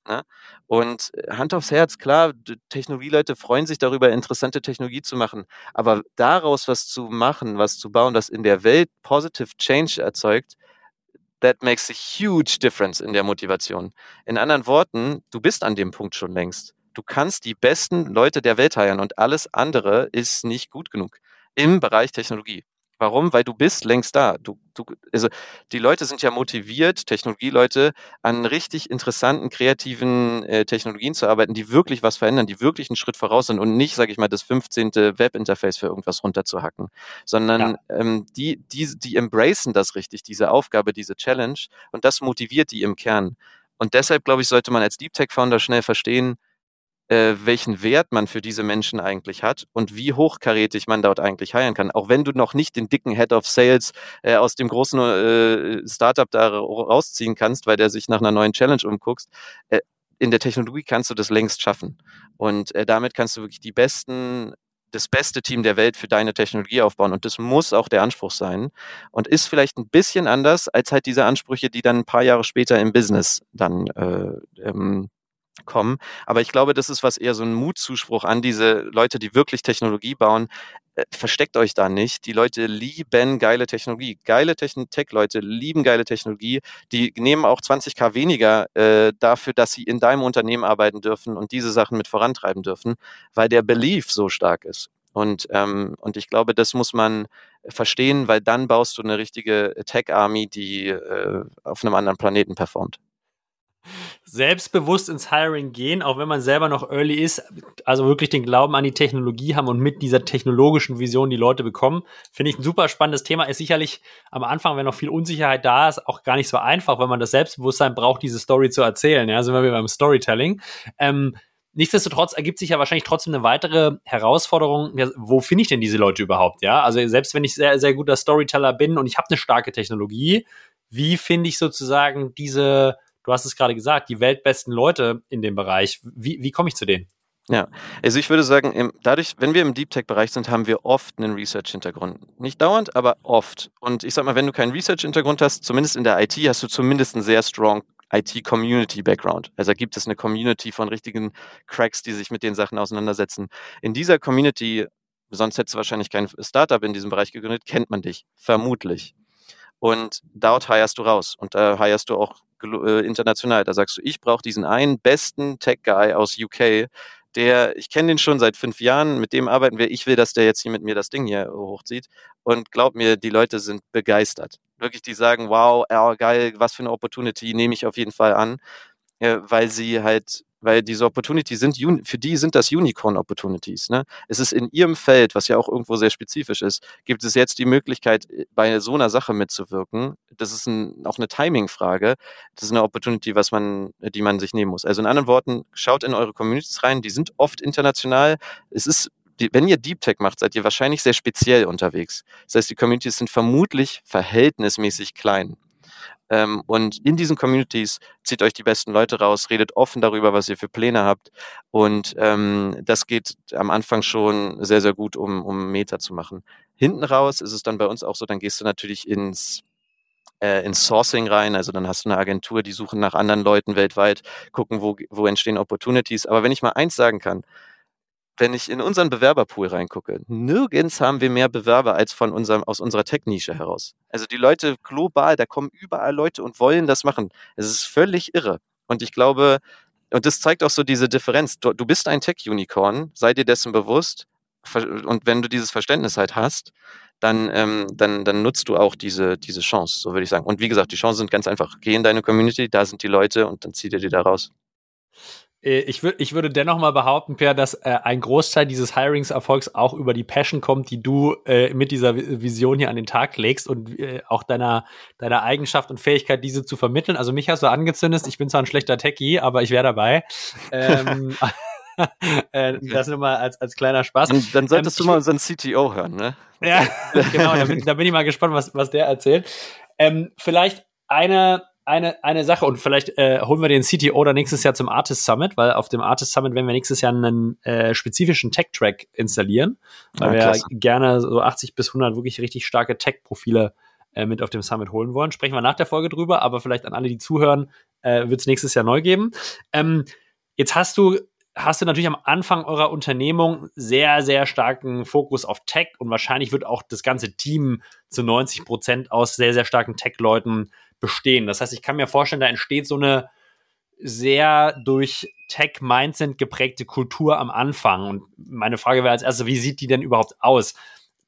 Ne? Und äh, Hand aufs Herz, klar, Technologieleute freuen sich darüber, interessante Technologie zu machen, aber daraus was zu machen, was zu bauen, das in der Welt positive Change erzeugt, that makes a huge difference in der Motivation. In anderen Worten, du bist an dem Punkt schon längst. Du kannst die besten Leute der Welt heiern und alles andere ist nicht gut genug im Bereich Technologie. Warum? Weil du bist längst da. Du, du, also die Leute sind ja motiviert, Technologieleute, an richtig interessanten, kreativen äh, Technologien zu arbeiten, die wirklich was verändern, die wirklich einen Schritt voraus sind und nicht, sage ich mal, das 15. Webinterface für irgendwas runterzuhacken, sondern ja. ähm, die, die, die embracen das richtig, diese Aufgabe, diese Challenge und das motiviert die im Kern. Und deshalb, glaube ich, sollte man als Deep Tech Founder schnell verstehen, äh, welchen Wert man für diese Menschen eigentlich hat und wie hochkarätig man dort eigentlich heiren kann. Auch wenn du noch nicht den dicken Head of Sales äh, aus dem großen äh, Startup da rausziehen kannst, weil der sich nach einer neuen Challenge umguckst, äh, in der Technologie kannst du das längst schaffen. Und äh, damit kannst du wirklich die besten das beste Team der Welt für deine Technologie aufbauen. Und das muss auch der Anspruch sein. Und ist vielleicht ein bisschen anders als halt diese Ansprüche, die dann ein paar Jahre später im Business dann äh, ähm, kommen. Aber ich glaube, das ist was eher so ein Mutzuspruch an diese Leute, die wirklich Technologie bauen. Äh, versteckt euch da nicht. Die Leute lieben geile Technologie. Geile Tech-Leute lieben geile Technologie. Die nehmen auch 20k weniger äh, dafür, dass sie in deinem Unternehmen arbeiten dürfen und diese Sachen mit vorantreiben dürfen, weil der Belief so stark ist. Und, ähm, und ich glaube, das muss man verstehen, weil dann baust du eine richtige Tech-Army, die äh, auf einem anderen Planeten performt selbstbewusst ins Hiring gehen, auch wenn man selber noch early ist, also wirklich den Glauben an die Technologie haben und mit dieser technologischen Vision die Leute bekommen, finde ich ein super spannendes Thema. Ist sicherlich am Anfang, wenn noch viel Unsicherheit da ist, auch gar nicht so einfach, wenn man das Selbstbewusstsein braucht, diese Story zu erzählen. Ja, sind wir beim Storytelling. Ähm, Nichtsdestotrotz ergibt sich ja wahrscheinlich trotzdem eine weitere Herausforderung. Ja, wo finde ich denn diese Leute überhaupt? Ja, also selbst wenn ich sehr, sehr guter Storyteller bin und ich habe eine starke Technologie, wie finde ich sozusagen diese du hast es gerade gesagt, die weltbesten Leute in dem Bereich. Wie, wie komme ich zu denen? Ja, also ich würde sagen, dadurch, wenn wir im Deep Tech-Bereich sind, haben wir oft einen Research-Hintergrund. Nicht dauernd, aber oft. Und ich sag mal, wenn du keinen Research-Hintergrund hast, zumindest in der IT, hast du zumindest einen sehr strong IT-Community-Background. Also gibt es eine Community von richtigen Cracks, die sich mit den Sachen auseinandersetzen. In dieser Community, sonst hättest du wahrscheinlich kein Startup in diesem Bereich gegründet, kennt man dich. Vermutlich. Und dort hirest du raus. Und da hirest du auch äh, international. Da sagst du, ich brauche diesen einen besten Tech-Guy aus UK, der, ich kenne den schon seit fünf Jahren, mit dem arbeiten wir, ich will, dass der jetzt hier mit mir das Ding hier hochzieht. Und glaub mir, die Leute sind begeistert. Wirklich, die sagen, wow, ja, geil, was für eine Opportunity, nehme ich auf jeden Fall an, weil sie halt weil diese Opportunities sind, für die sind das Unicorn-Opportunities. Ne? Es ist in ihrem Feld, was ja auch irgendwo sehr spezifisch ist, gibt es jetzt die Möglichkeit, äh, bei so einer Sache mitzuwirken. Das ist ein, auch eine Timing-Frage. Das ist eine Opportunity, was man, die man sich nehmen muss. Also in anderen Worten, schaut in eure Communities rein, die sind oft international. Es ist wenn ihr Deep Tech macht, seid ihr wahrscheinlich sehr speziell unterwegs. Das heißt, die Communities sind vermutlich verhältnismäßig klein. Ähm, und in diesen Communities zieht euch die besten Leute raus, redet offen darüber, was ihr für Pläne habt. Und ähm, das geht am Anfang schon sehr, sehr gut, um, um Meta zu machen. Hinten raus ist es dann bei uns auch so, dann gehst du natürlich ins äh, ins Sourcing rein. Also dann hast du eine Agentur, die suchen nach anderen Leuten weltweit, gucken, wo, wo entstehen Opportunities. Aber wenn ich mal eins sagen kann, wenn ich in unseren Bewerberpool reingucke, nirgends haben wir mehr Bewerber als von unserem, aus unserer Tech-Nische heraus. Also die Leute global, da kommen überall Leute und wollen das machen. Es ist völlig irre. Und ich glaube, und das zeigt auch so diese Differenz. Du, du bist ein Tech-Unicorn, sei dir dessen bewusst. Und wenn du dieses Verständnis halt hast, dann, ähm, dann, dann nutzt du auch diese, diese Chance, so würde ich sagen. Und wie gesagt, die Chancen sind ganz einfach. Geh in deine Community, da sind die Leute und dann zieh dir die da raus. Äh, ich, würd, ich würde dennoch mal behaupten, Per, dass äh, ein Großteil dieses Hirings-Erfolgs auch über die Passion kommt, die du äh, mit dieser Vision hier an den Tag legst und äh, auch deiner, deiner Eigenschaft und Fähigkeit, diese zu vermitteln. Also mich hast du angezündet. Ich bin zwar ein schlechter Techie, aber ich wäre dabei. ähm, äh, das nur mal als, als kleiner Spaß. Und dann solltest ähm, du mal unseren CTO hören, ne? Ja, genau. Da bin, da bin ich mal gespannt, was, was der erzählt. Ähm, vielleicht eine eine, eine Sache und vielleicht äh, holen wir den CTO dann nächstes Jahr zum Artist Summit, weil auf dem Artist Summit werden wir nächstes Jahr einen äh, spezifischen Tech-Track installieren, weil ja, wir gerne so 80 bis 100 wirklich richtig starke Tech-Profile äh, mit auf dem Summit holen wollen. Sprechen wir nach der Folge drüber, aber vielleicht an alle, die zuhören, äh, wird es nächstes Jahr neu geben. Ähm, jetzt hast du hast du natürlich am Anfang eurer Unternehmung sehr, sehr starken Fokus auf Tech und wahrscheinlich wird auch das ganze Team zu 90 Prozent aus sehr, sehr starken Tech-Leuten bestehen. Das heißt, ich kann mir vorstellen, da entsteht so eine sehr durch Tech-Mindset geprägte Kultur am Anfang. Und meine Frage wäre als erste, wie sieht die denn überhaupt aus?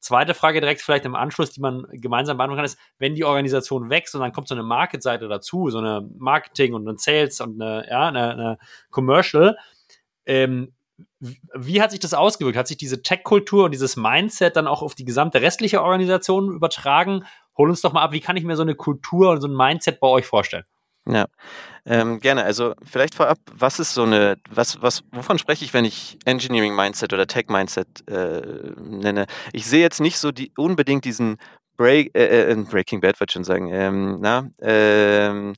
Zweite Frage direkt vielleicht im Anschluss, die man gemeinsam beantworten kann, ist, wenn die Organisation wächst und dann kommt so eine Market-Seite dazu, so eine Marketing und ein Sales und eine, ja, eine, eine Commercial, ähm, wie hat sich das ausgewirkt? Hat sich diese Tech-Kultur und dieses Mindset dann auch auf die gesamte restliche Organisation übertragen? Hol uns doch mal ab, wie kann ich mir so eine Kultur und so ein Mindset bei euch vorstellen? Ja, ähm, gerne. Also vielleicht vorab, was ist so eine, was, was, wovon spreche ich, wenn ich Engineering Mindset oder Tech Mindset äh, nenne? Ich sehe jetzt nicht so die unbedingt diesen Break, äh, äh, Breaking Bad, würde ich schon sagen, ähm, na, ähm,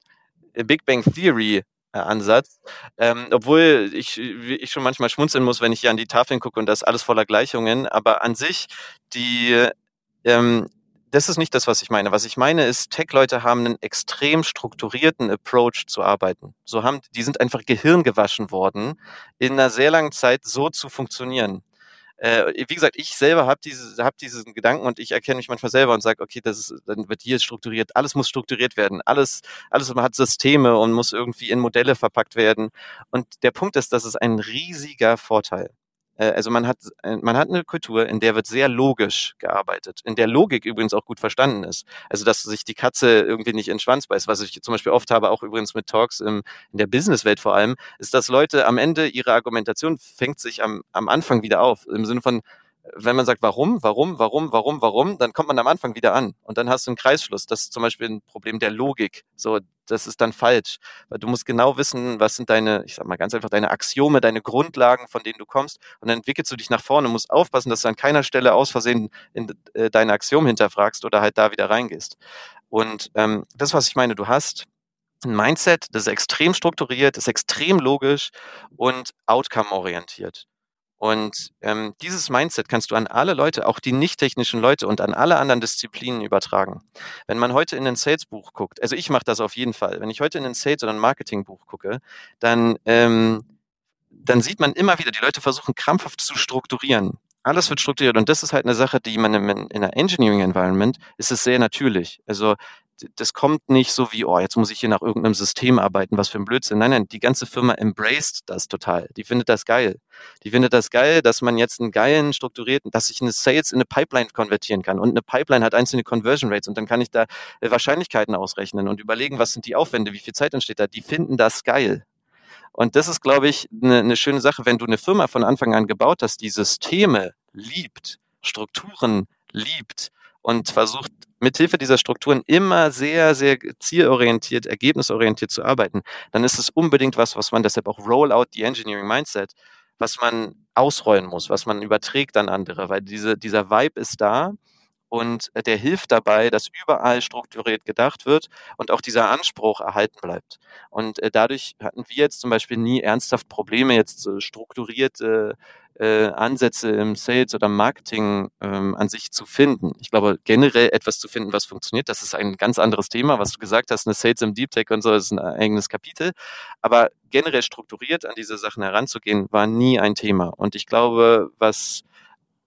Big Bang Theory äh, Ansatz. Ähm, obwohl ich, ich schon manchmal schmunzeln muss, wenn ich hier an die Tafeln gucke und das alles voller Gleichungen. Aber an sich, die, ähm, das ist nicht das, was ich meine. Was ich meine ist, Tech-Leute haben einen extrem strukturierten Approach zu arbeiten. So haben, die sind einfach Gehirn gewaschen worden, in einer sehr langen Zeit so zu funktionieren äh, wie gesagt, ich selber habe diese, hab diesen Gedanken und ich erkenne mich manchmal selber und sage, okay, das ist, dann wird hier strukturiert, alles muss strukturiert werden, alles, alles hat Systeme und muss irgendwie in Modelle verpackt werden. Und der Punkt ist, das ist ein riesiger Vorteil. Äh, also man hat, äh, man hat eine Kultur, in der wird sehr logisch gearbeitet, in der Logik übrigens auch gut verstanden ist. Also dass sich die Katze irgendwie nicht in den Schwanz beißt, was ich zum Beispiel oft habe, auch übrigens mit Talks im, in der Businesswelt vor allem, ist, dass Leute am Ende ihre Argumentation fängt sich am, am Anfang wieder auf. Im Sinne von, wenn man sagt, warum, warum, warum, warum, warum, dann kommt man am Anfang wieder an und dann hast du einen Kreisschluss. Das ist zum Beispiel ein Problem der Logik. So, das ist dann falsch. Weil du musst genau wissen, was sind deine, ich sag mal ganz einfach, deine Axiome, deine Grundlagen, von denen du kommst. Und dann entwickelst du dich nach vorne, musst aufpassen, dass du an keiner Stelle aus Versehen in, äh, deine Axiom hinterfragst oder halt da wieder reingehst. Und ähm, das, was ich meine, du hast ein Mindset, das ist extrem strukturiert, ist extrem logisch und outcome-orientiert. Und ähm, dieses Mindset kannst du an alle Leute, auch die nicht technischen Leute und an alle anderen Disziplinen übertragen. Wenn man heute in ein Sales-Buch guckt, also ich mache das auf jeden Fall, wenn ich heute in ein Sales- oder ein Marketing-Buch gucke, dann, ähm, dann sieht man immer wieder, die Leute versuchen krampfhaft zu strukturieren. Alles wird strukturiert und das ist halt eine Sache, die man in, in einer Engineering-Environment ist es sehr natürlich. Also das kommt nicht so wie, oh, jetzt muss ich hier nach irgendeinem System arbeiten, was für ein Blödsinn. Nein, nein, die ganze Firma embraced das total. Die findet das geil. Die findet das geil, dass man jetzt einen geilen, strukturierten, dass ich eine Sales in eine Pipeline konvertieren kann. Und eine Pipeline hat einzelne Conversion Rates und dann kann ich da äh, Wahrscheinlichkeiten ausrechnen und überlegen, was sind die Aufwände, wie viel Zeit entsteht da. Die finden das geil. Und das ist, glaube ich, eine, eine schöne Sache, wenn du eine Firma von Anfang an gebaut hast, die Systeme liebt, Strukturen liebt und versucht mithilfe dieser Strukturen immer sehr, sehr zielorientiert, ergebnisorientiert zu arbeiten, dann ist es unbedingt was, was man deshalb auch Rollout the Engineering Mindset, was man ausrollen muss, was man überträgt an andere, weil diese, dieser Vibe ist da und äh, der hilft dabei, dass überall strukturiert gedacht wird und auch dieser Anspruch erhalten bleibt. Und äh, dadurch hatten wir jetzt zum Beispiel nie ernsthaft Probleme, jetzt strukturierte äh, Ansätze im Sales oder Marketing ähm, an sich zu finden. Ich glaube, generell etwas zu finden, was funktioniert, das ist ein ganz anderes Thema. Was du gesagt hast, eine Sales im Deep Tech und so, ist ein eigenes Kapitel. Aber generell strukturiert an diese Sachen heranzugehen, war nie ein Thema. Und ich glaube, was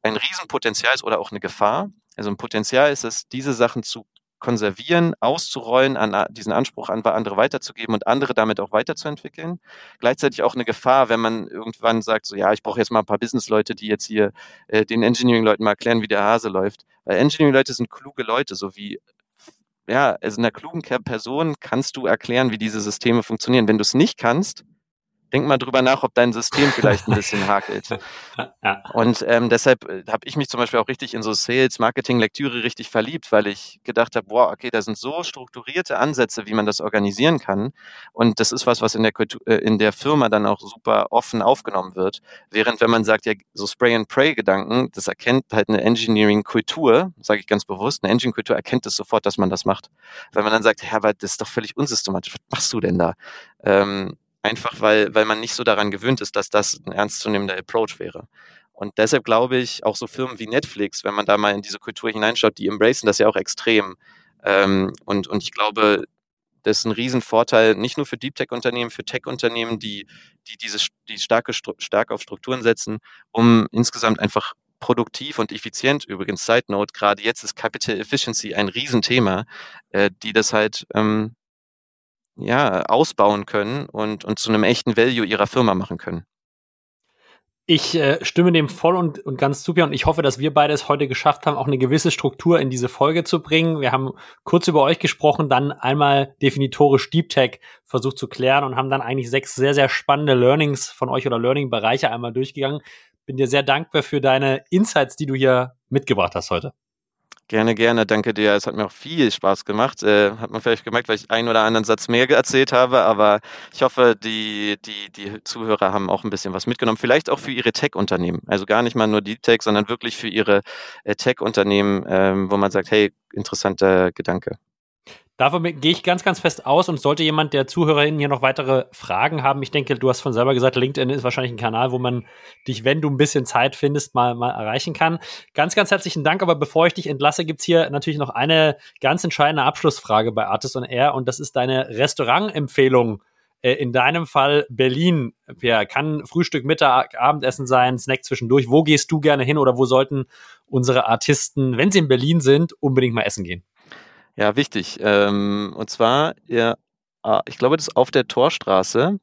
ein Riesenpotenzial ist oder auch eine Gefahr, also ein Potenzial ist es, diese Sachen zu konservieren, auszurollen, an diesen Anspruch an andere weiterzugeben und andere damit auch weiterzuentwickeln. Gleichzeitig auch eine Gefahr, wenn man irgendwann sagt, so ja, ich brauche jetzt mal ein paar Business-Leute, die jetzt hier äh, den Engineering-Leuten mal erklären, wie der Hase läuft. Weil Engineering-Leute sind kluge Leute, so wie ja, also einer klugen Person kannst du erklären, wie diese Systeme funktionieren. Wenn du es nicht kannst, denk mal drüber nach, ob dein System vielleicht ein bisschen hakelt. Und ähm, deshalb äh, habe ich mich zum Beispiel auch richtig in so Sales, Marketing, Lektüre richtig verliebt, weil ich gedacht habe, boah, okay, da sind so strukturierte Ansätze, wie man das organisieren kann. Und das ist was, was in der, Kultur, äh, in der Firma dann auch super offen aufgenommen wird. Während wenn man sagt, ja, so Spray-and-Pray-Gedanken, das erkennt halt eine Engineering-Kultur, sage ich ganz bewusst, eine Engineering-Kultur erkennt es sofort, dass man das macht. Wenn man dann sagt, ja, aber das ist doch völlig unsystematisch, was machst du denn da? Ähm, Einfach weil, weil man nicht so daran gewöhnt ist, dass das ein ernstzunehmender Approach wäre. Und deshalb glaube ich, auch so Firmen wie Netflix, wenn man da mal in diese Kultur hineinschaut, die embracen das ja auch extrem. Ähm, und, und ich glaube, das ist ein Riesenvorteil, nicht nur für Deep Tech-Unternehmen, für Tech-Unternehmen, die, die diese, die starke, stark auf Strukturen setzen, um insgesamt einfach produktiv und effizient, übrigens Side Note, gerade jetzt ist Capital Efficiency ein Riesenthema, äh, die das halt ähm, ja, ausbauen können und, und zu einem echten Value ihrer Firma machen können. Ich äh, stimme dem voll und, und ganz zu, und ich hoffe, dass wir beide es heute geschafft haben, auch eine gewisse Struktur in diese Folge zu bringen. Wir haben kurz über euch gesprochen, dann einmal definitorisch Deep Tech versucht zu klären und haben dann eigentlich sechs sehr, sehr spannende Learnings von euch oder Learning-Bereiche einmal durchgegangen. Bin dir sehr dankbar für deine Insights, die du hier mitgebracht hast heute. Gerne, gerne. Danke dir. Es hat mir auch viel Spaß gemacht. Äh, hat man vielleicht gemerkt, weil ich einen oder anderen Satz mehr erzählt habe, aber ich hoffe, die, die, die Zuhörer haben auch ein bisschen was mitgenommen. Vielleicht auch für ihre Tech-Unternehmen. Also gar nicht mal nur die Tech, sondern wirklich für ihre äh, Tech-Unternehmen, ähm, wo man sagt, hey, interessanter Gedanke. Davon gehe ich ganz, ganz fest aus und sollte jemand der ZuhörerInnen hier noch weitere Fragen haben, ich denke, du hast von selber gesagt, LinkedIn ist wahrscheinlich ein Kanal, wo man dich, wenn du ein bisschen Zeit findest, mal, mal erreichen kann. Ganz, ganz herzlichen Dank, aber bevor ich dich entlasse, gibt's hier natürlich noch eine ganz entscheidende Abschlussfrage bei Artist on Air und das ist deine Restaurantempfehlung. Äh, in deinem Fall Berlin, Pierre, kann Frühstück, Mittag, Abendessen sein, Snack zwischendurch. Wo gehst du gerne hin oder wo sollten unsere Artisten, wenn sie in Berlin sind, unbedingt mal essen gehen? Ja, wichtig. Ähm, und zwar, ja, ah, ich glaube, das auf der Torstraße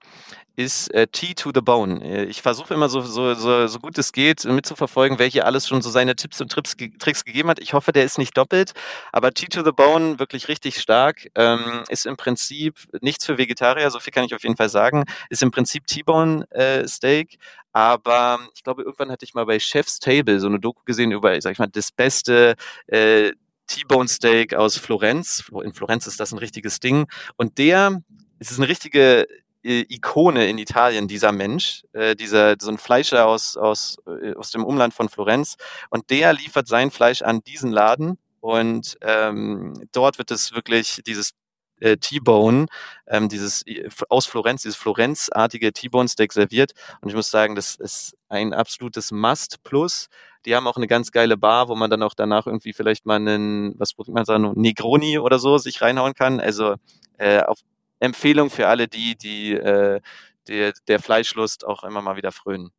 ist äh, Tea to the Bone. Äh, ich versuche immer so, so, so, so gut es geht mitzuverfolgen, hier alles schon so seine Tipps und Trips, Tricks gegeben hat. Ich hoffe, der ist nicht doppelt, aber Tea to the Bone wirklich richtig stark. Ähm, ist im Prinzip nichts für Vegetarier, so viel kann ich auf jeden Fall sagen. Ist im Prinzip T-Bone äh, Steak, aber ich glaube, irgendwann hatte ich mal bei Chef's Table so eine Doku gesehen über, sag ich mal, das beste äh, T-Bone Steak aus Florenz. In Florenz ist das ein richtiges Ding. Und der, es ist eine richtige äh, Ikone in Italien, dieser Mensch, äh, dieser, so ein Fleischer aus, aus, äh, aus dem Umland von Florenz. Und der liefert sein Fleisch an diesen Laden. Und ähm, dort wird es wirklich dieses äh, T-Bone, ähm, dieses äh, aus Florenz, dieses Florenzartige T-Bone Steak serviert. Und ich muss sagen, das ist ein absolutes Must Plus. Die haben auch eine ganz geile Bar, wo man dann auch danach irgendwie vielleicht mal einen, was würde man sagen, Negroni oder so sich reinhauen kann. Also äh, auf Empfehlung für alle die, die äh, der, der Fleischlust auch immer mal wieder frönen.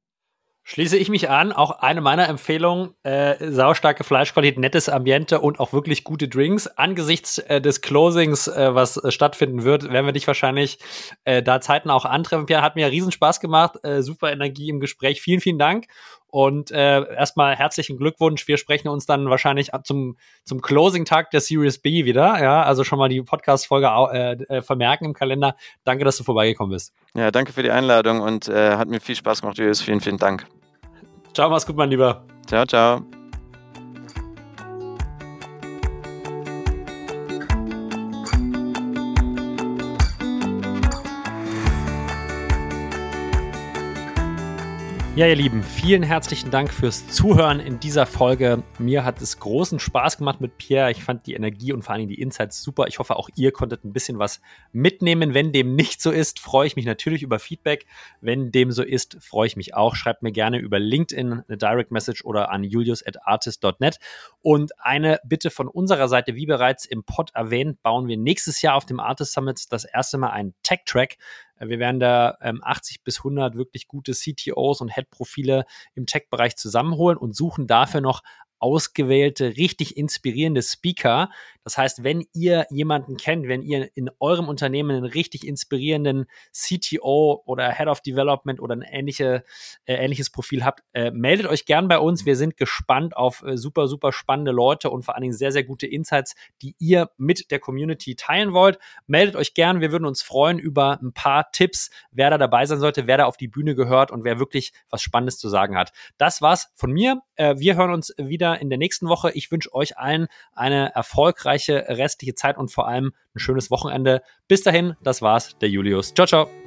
Schließe ich mich an. Auch eine meiner Empfehlungen, äh, saustarke Fleischqualität, nettes Ambiente und auch wirklich gute Drinks. Angesichts äh, des Closings, äh, was äh, stattfinden wird, werden wir dich wahrscheinlich äh, da Zeiten auch antreffen. Pierre, hat mir riesen Spaß gemacht. Äh, super Energie im Gespräch. Vielen, vielen Dank. Und äh, erstmal herzlichen Glückwunsch. Wir sprechen uns dann wahrscheinlich zum, zum Closing-Tag der Series B wieder. Ja, also schon mal die Podcast-Folge äh, äh, vermerken im Kalender. Danke, dass du vorbeigekommen bist. Ja, danke für die Einladung und äh, hat mir viel Spaß gemacht, Julius. Vielen, vielen Dank. Ciao, mach's gut, mein Lieber. Ciao, ciao. Ja, ihr Lieben, vielen herzlichen Dank fürs Zuhören in dieser Folge. Mir hat es großen Spaß gemacht mit Pierre. Ich fand die Energie und vor allen Dingen die Insights super. Ich hoffe, auch ihr konntet ein bisschen was mitnehmen. Wenn dem nicht so ist, freue ich mich natürlich über Feedback. Wenn dem so ist, freue ich mich auch. Schreibt mir gerne über LinkedIn eine Direct Message oder an julius.artist.net. Und eine Bitte von unserer Seite, wie bereits im Pod erwähnt, bauen wir nächstes Jahr auf dem Artist Summit das erste Mal einen Tech-Track. Äh, wir werden da ähm, 80 bis 100 wirklich gute CTOs und Head-Profile im Tech-Bereich zusammenholen und suchen dafür noch ausgewählte, richtig inspirierende Speaker. Das heißt, wenn ihr jemanden kennt, wenn ihr in eurem Unternehmen einen richtig inspirierenden CTO oder Head of Development oder ein ähnliche, äh, ähnliches Profil habt, äh, meldet euch gern bei uns. Wir sind gespannt auf äh, super, super spannende Leute und vor allen Dingen sehr, sehr gute Insights, die ihr mit der Community teilen wollt. Meldet euch gern. Wir würden uns freuen über ein paar Tipps, wer da dabei sein sollte, wer da auf die Bühne gehört und wer wirklich was Spannendes zu sagen hat. Das war's von mir. Äh, wir hören uns wieder in der nächsten Woche. Ich wünsche euch allen eine erfolgreiche restliche Zeit und vor allem ein schönes Wochenende. Bis dahin, das war's, der Julius. Ciao, ciao.